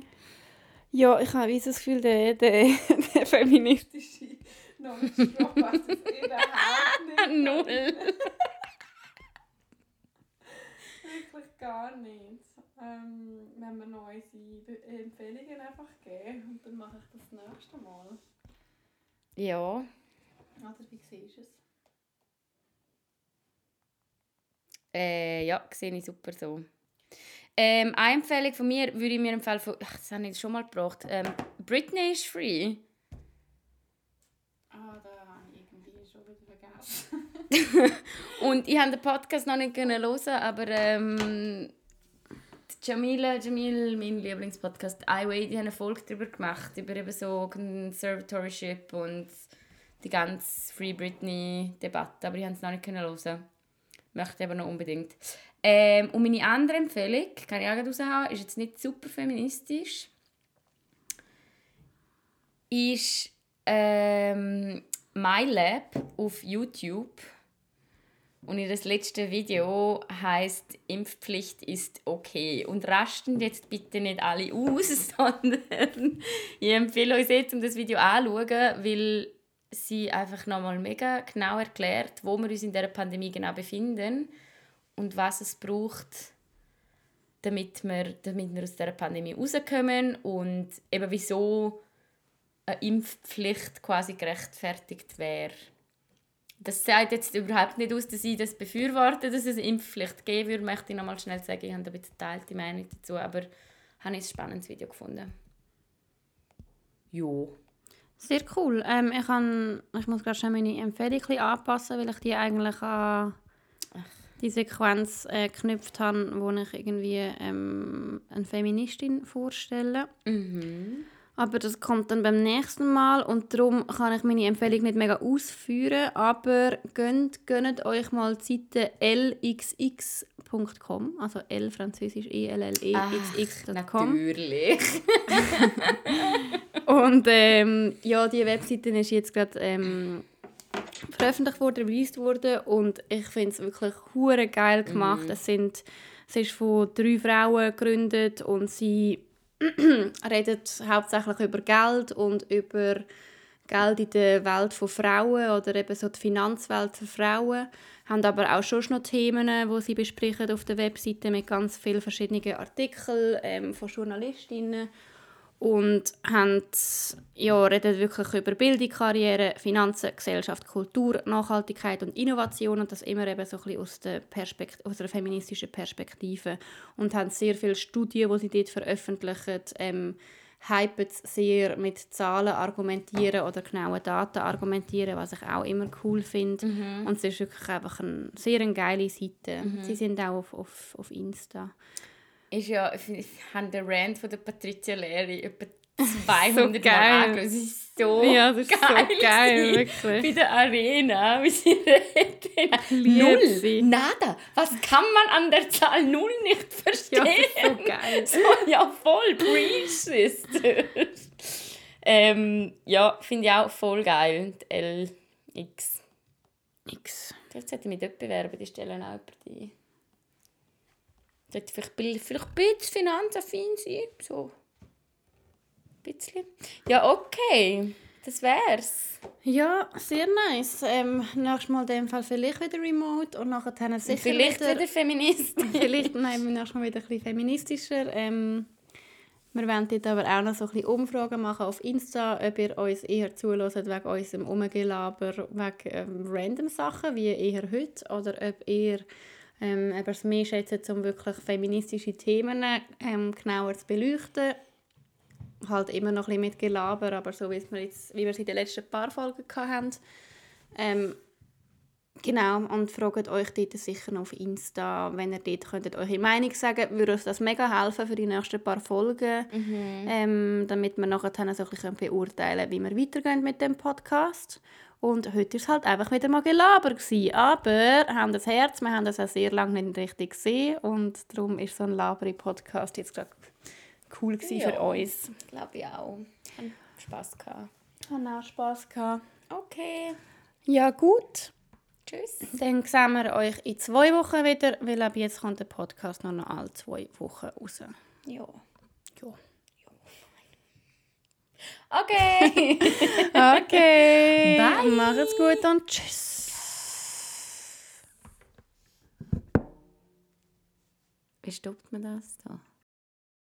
ich habe das Gefühl, der, der, der feministische Knowledge-Drop passt das überhaupt nicht. Null. Wirklich gar nicht. Ähm, wenn wir noch unsere Be- Empfehlungen einfach geben und dann mache ich das nächste Mal. Ja. Oder wie siehst du es? Äh, ja, sehe ich super so. Ähm, eine Empfehlung von mir würde ich mir empfehlen, von, ach, das habe ich schon mal gebracht. Ähm, Britney is free. Ah, da habe ich irgendwie schon wieder vergessen. Und ich habe den Podcast noch nicht hören, aber ähm, Jamila, Jamil, mein Lieblingspodcast, iWay, die haben eine Folge darüber gemacht, über eben so Conservatorship und die ganze Free Britney-Debatte, aber ich habe es noch nicht hören. Möchte aber noch unbedingt. Ähm, und meine andere Empfehlung, kann ich auch raushauen, ist jetzt nicht super feministisch, ist ähm, MyLab auf YouTube. Und ihr letzte Video heißt Impfpflicht ist okay. Und rasten jetzt bitte nicht alle aus, sondern ich empfehle euch jetzt, um das Video anzuschauen, weil sie einfach nochmal mega genau erklärt, wo wir uns in dieser Pandemie genau befinden und was es braucht, damit wir, damit wir aus dieser Pandemie rauskommen und eben wieso eine Impfpflicht quasi gerechtfertigt wäre. Das sagt jetzt überhaupt nicht aus, dass ich das befürworte, dass es eine Impfpflicht geben würde, möchte ich noch mal schnell sagen. Ich habe da ein bisschen geteilte Meinung dazu, aber habe ich ein spannendes Video gefunden. Jo. Sehr cool. Ähm, ich, kann, ich muss gerade schon meine Empfehlung anpassen, weil ich die eigentlich an die Sequenz äh, geknüpft habe, wo ich irgendwie ähm, eine Feministin vorstelle. Mhm. Aber das kommt dann beim nächsten Mal und darum kann ich meine Empfehlung nicht mega ausführen, aber gönnt, gönnt euch mal die Seite lxx.com, also L französisch E L L E X X.com. Natürlich. Und ähm, ja, die Webseite ist jetzt gerade ähm, veröffentlicht worden, released worden und ich finde es wirklich hure geil gemacht. Es, sind, es ist von drei Frauen gegründet und sie reden hauptsächlich über Geld und über Geld in der Welt von Frauen oder eben so die Finanzwelt für Frauen. Haben aber auch schon noch Themen, die sie besprechen auf der Webseite mit ganz vielen verschiedenen Artikeln ähm, von Journalistinnen und haben, ja, reden wirklich über Bildung, Karriere, Finanzen, Gesellschaft, Kultur, Nachhaltigkeit und Innovation und das immer eben so ein bisschen aus der, Perspekt aus der feministischen Perspektive und haben sehr viele Studien, die sie dort veröffentlichen, ähm, hypen sehr mit Zahlen argumentieren oder genauen Daten argumentieren, was ich auch immer cool finde. Und es ist wirklich einfach eine sehr eine geile Seite. Sie sind auch auf, auf, auf Insta. Ist ja, ich habe den Rant von der Patricia Leri etwa 200 So Mal geil. angehört. Sie ist so Ja, das ist so geil. geil, gewesen. wirklich. Bei der Arena, wie sie liebe Null. sie. Nada. Was kann man an der Zahl Null nicht Ja, verstehen? das ist so geil. So, ja, voll. Preach, ähm, ja, finde ich auch voll geil. Die LX. Nix. Vielleicht sollte ich mich dort bewerben, die stellen auch über die. Sollte vielleicht, vielleicht ein bisschen finanzaffin sein. So. Ein bisschen. Ja, okay. Das wär's. Ja, sehr nice. Ähm, nächstes Mal in dem Fall vielleicht wieder remote und nachher dann sicher Vielleicht wieder... wieder Feminist. vielleicht nein, beim nächsten Mal wieder ein bisschen feministischer. Ähm, wir werden dort aber auch noch so ein bisschen Umfragen machen auf Insta, ob ihr uns eher zuhört wegen unserem Umgelaber, wegen ähm, random Sachen, wie eher heute, oder ob ihr ähm, ihr es mehr schätzt, um wirklich feministische Themen ähm, genauer zu beleuchten. Halt immer noch ein bisschen mit Gelaber, aber so wie wir, jetzt, wie wir es in den letzten paar Folgen hatten. Ähm, Genau, und fragt euch dort sicher noch auf Insta, wenn ihr dort könntet eure Meinung sagen würde uns das mega helfen für die nächsten paar Folgen, ähm, damit wir nachher so ein bisschen beurteilen können, wie wir weitergehen mit dem Podcast. Und heute war es halt einfach wieder mal Gelaber. Gewesen. Aber haben das Herz, wir haben das auch sehr lange nicht richtig gesehen und darum ist so ein Laberi-Podcast jetzt gerade cool gewesen für Ja. uns. Glaube ich auch. Hat Spass gehabt. Hat auch Spass gehabt. Okay. Ja gut, Tschüss. Dann sehen wir euch in zwei Wochen wieder, weil ab jetzt kommt der Podcast noch, noch alle zwei Wochen raus. Ja. Ja. Okay. Okay. Bye. Macht's gut und tschüss. Wie stoppt man das da?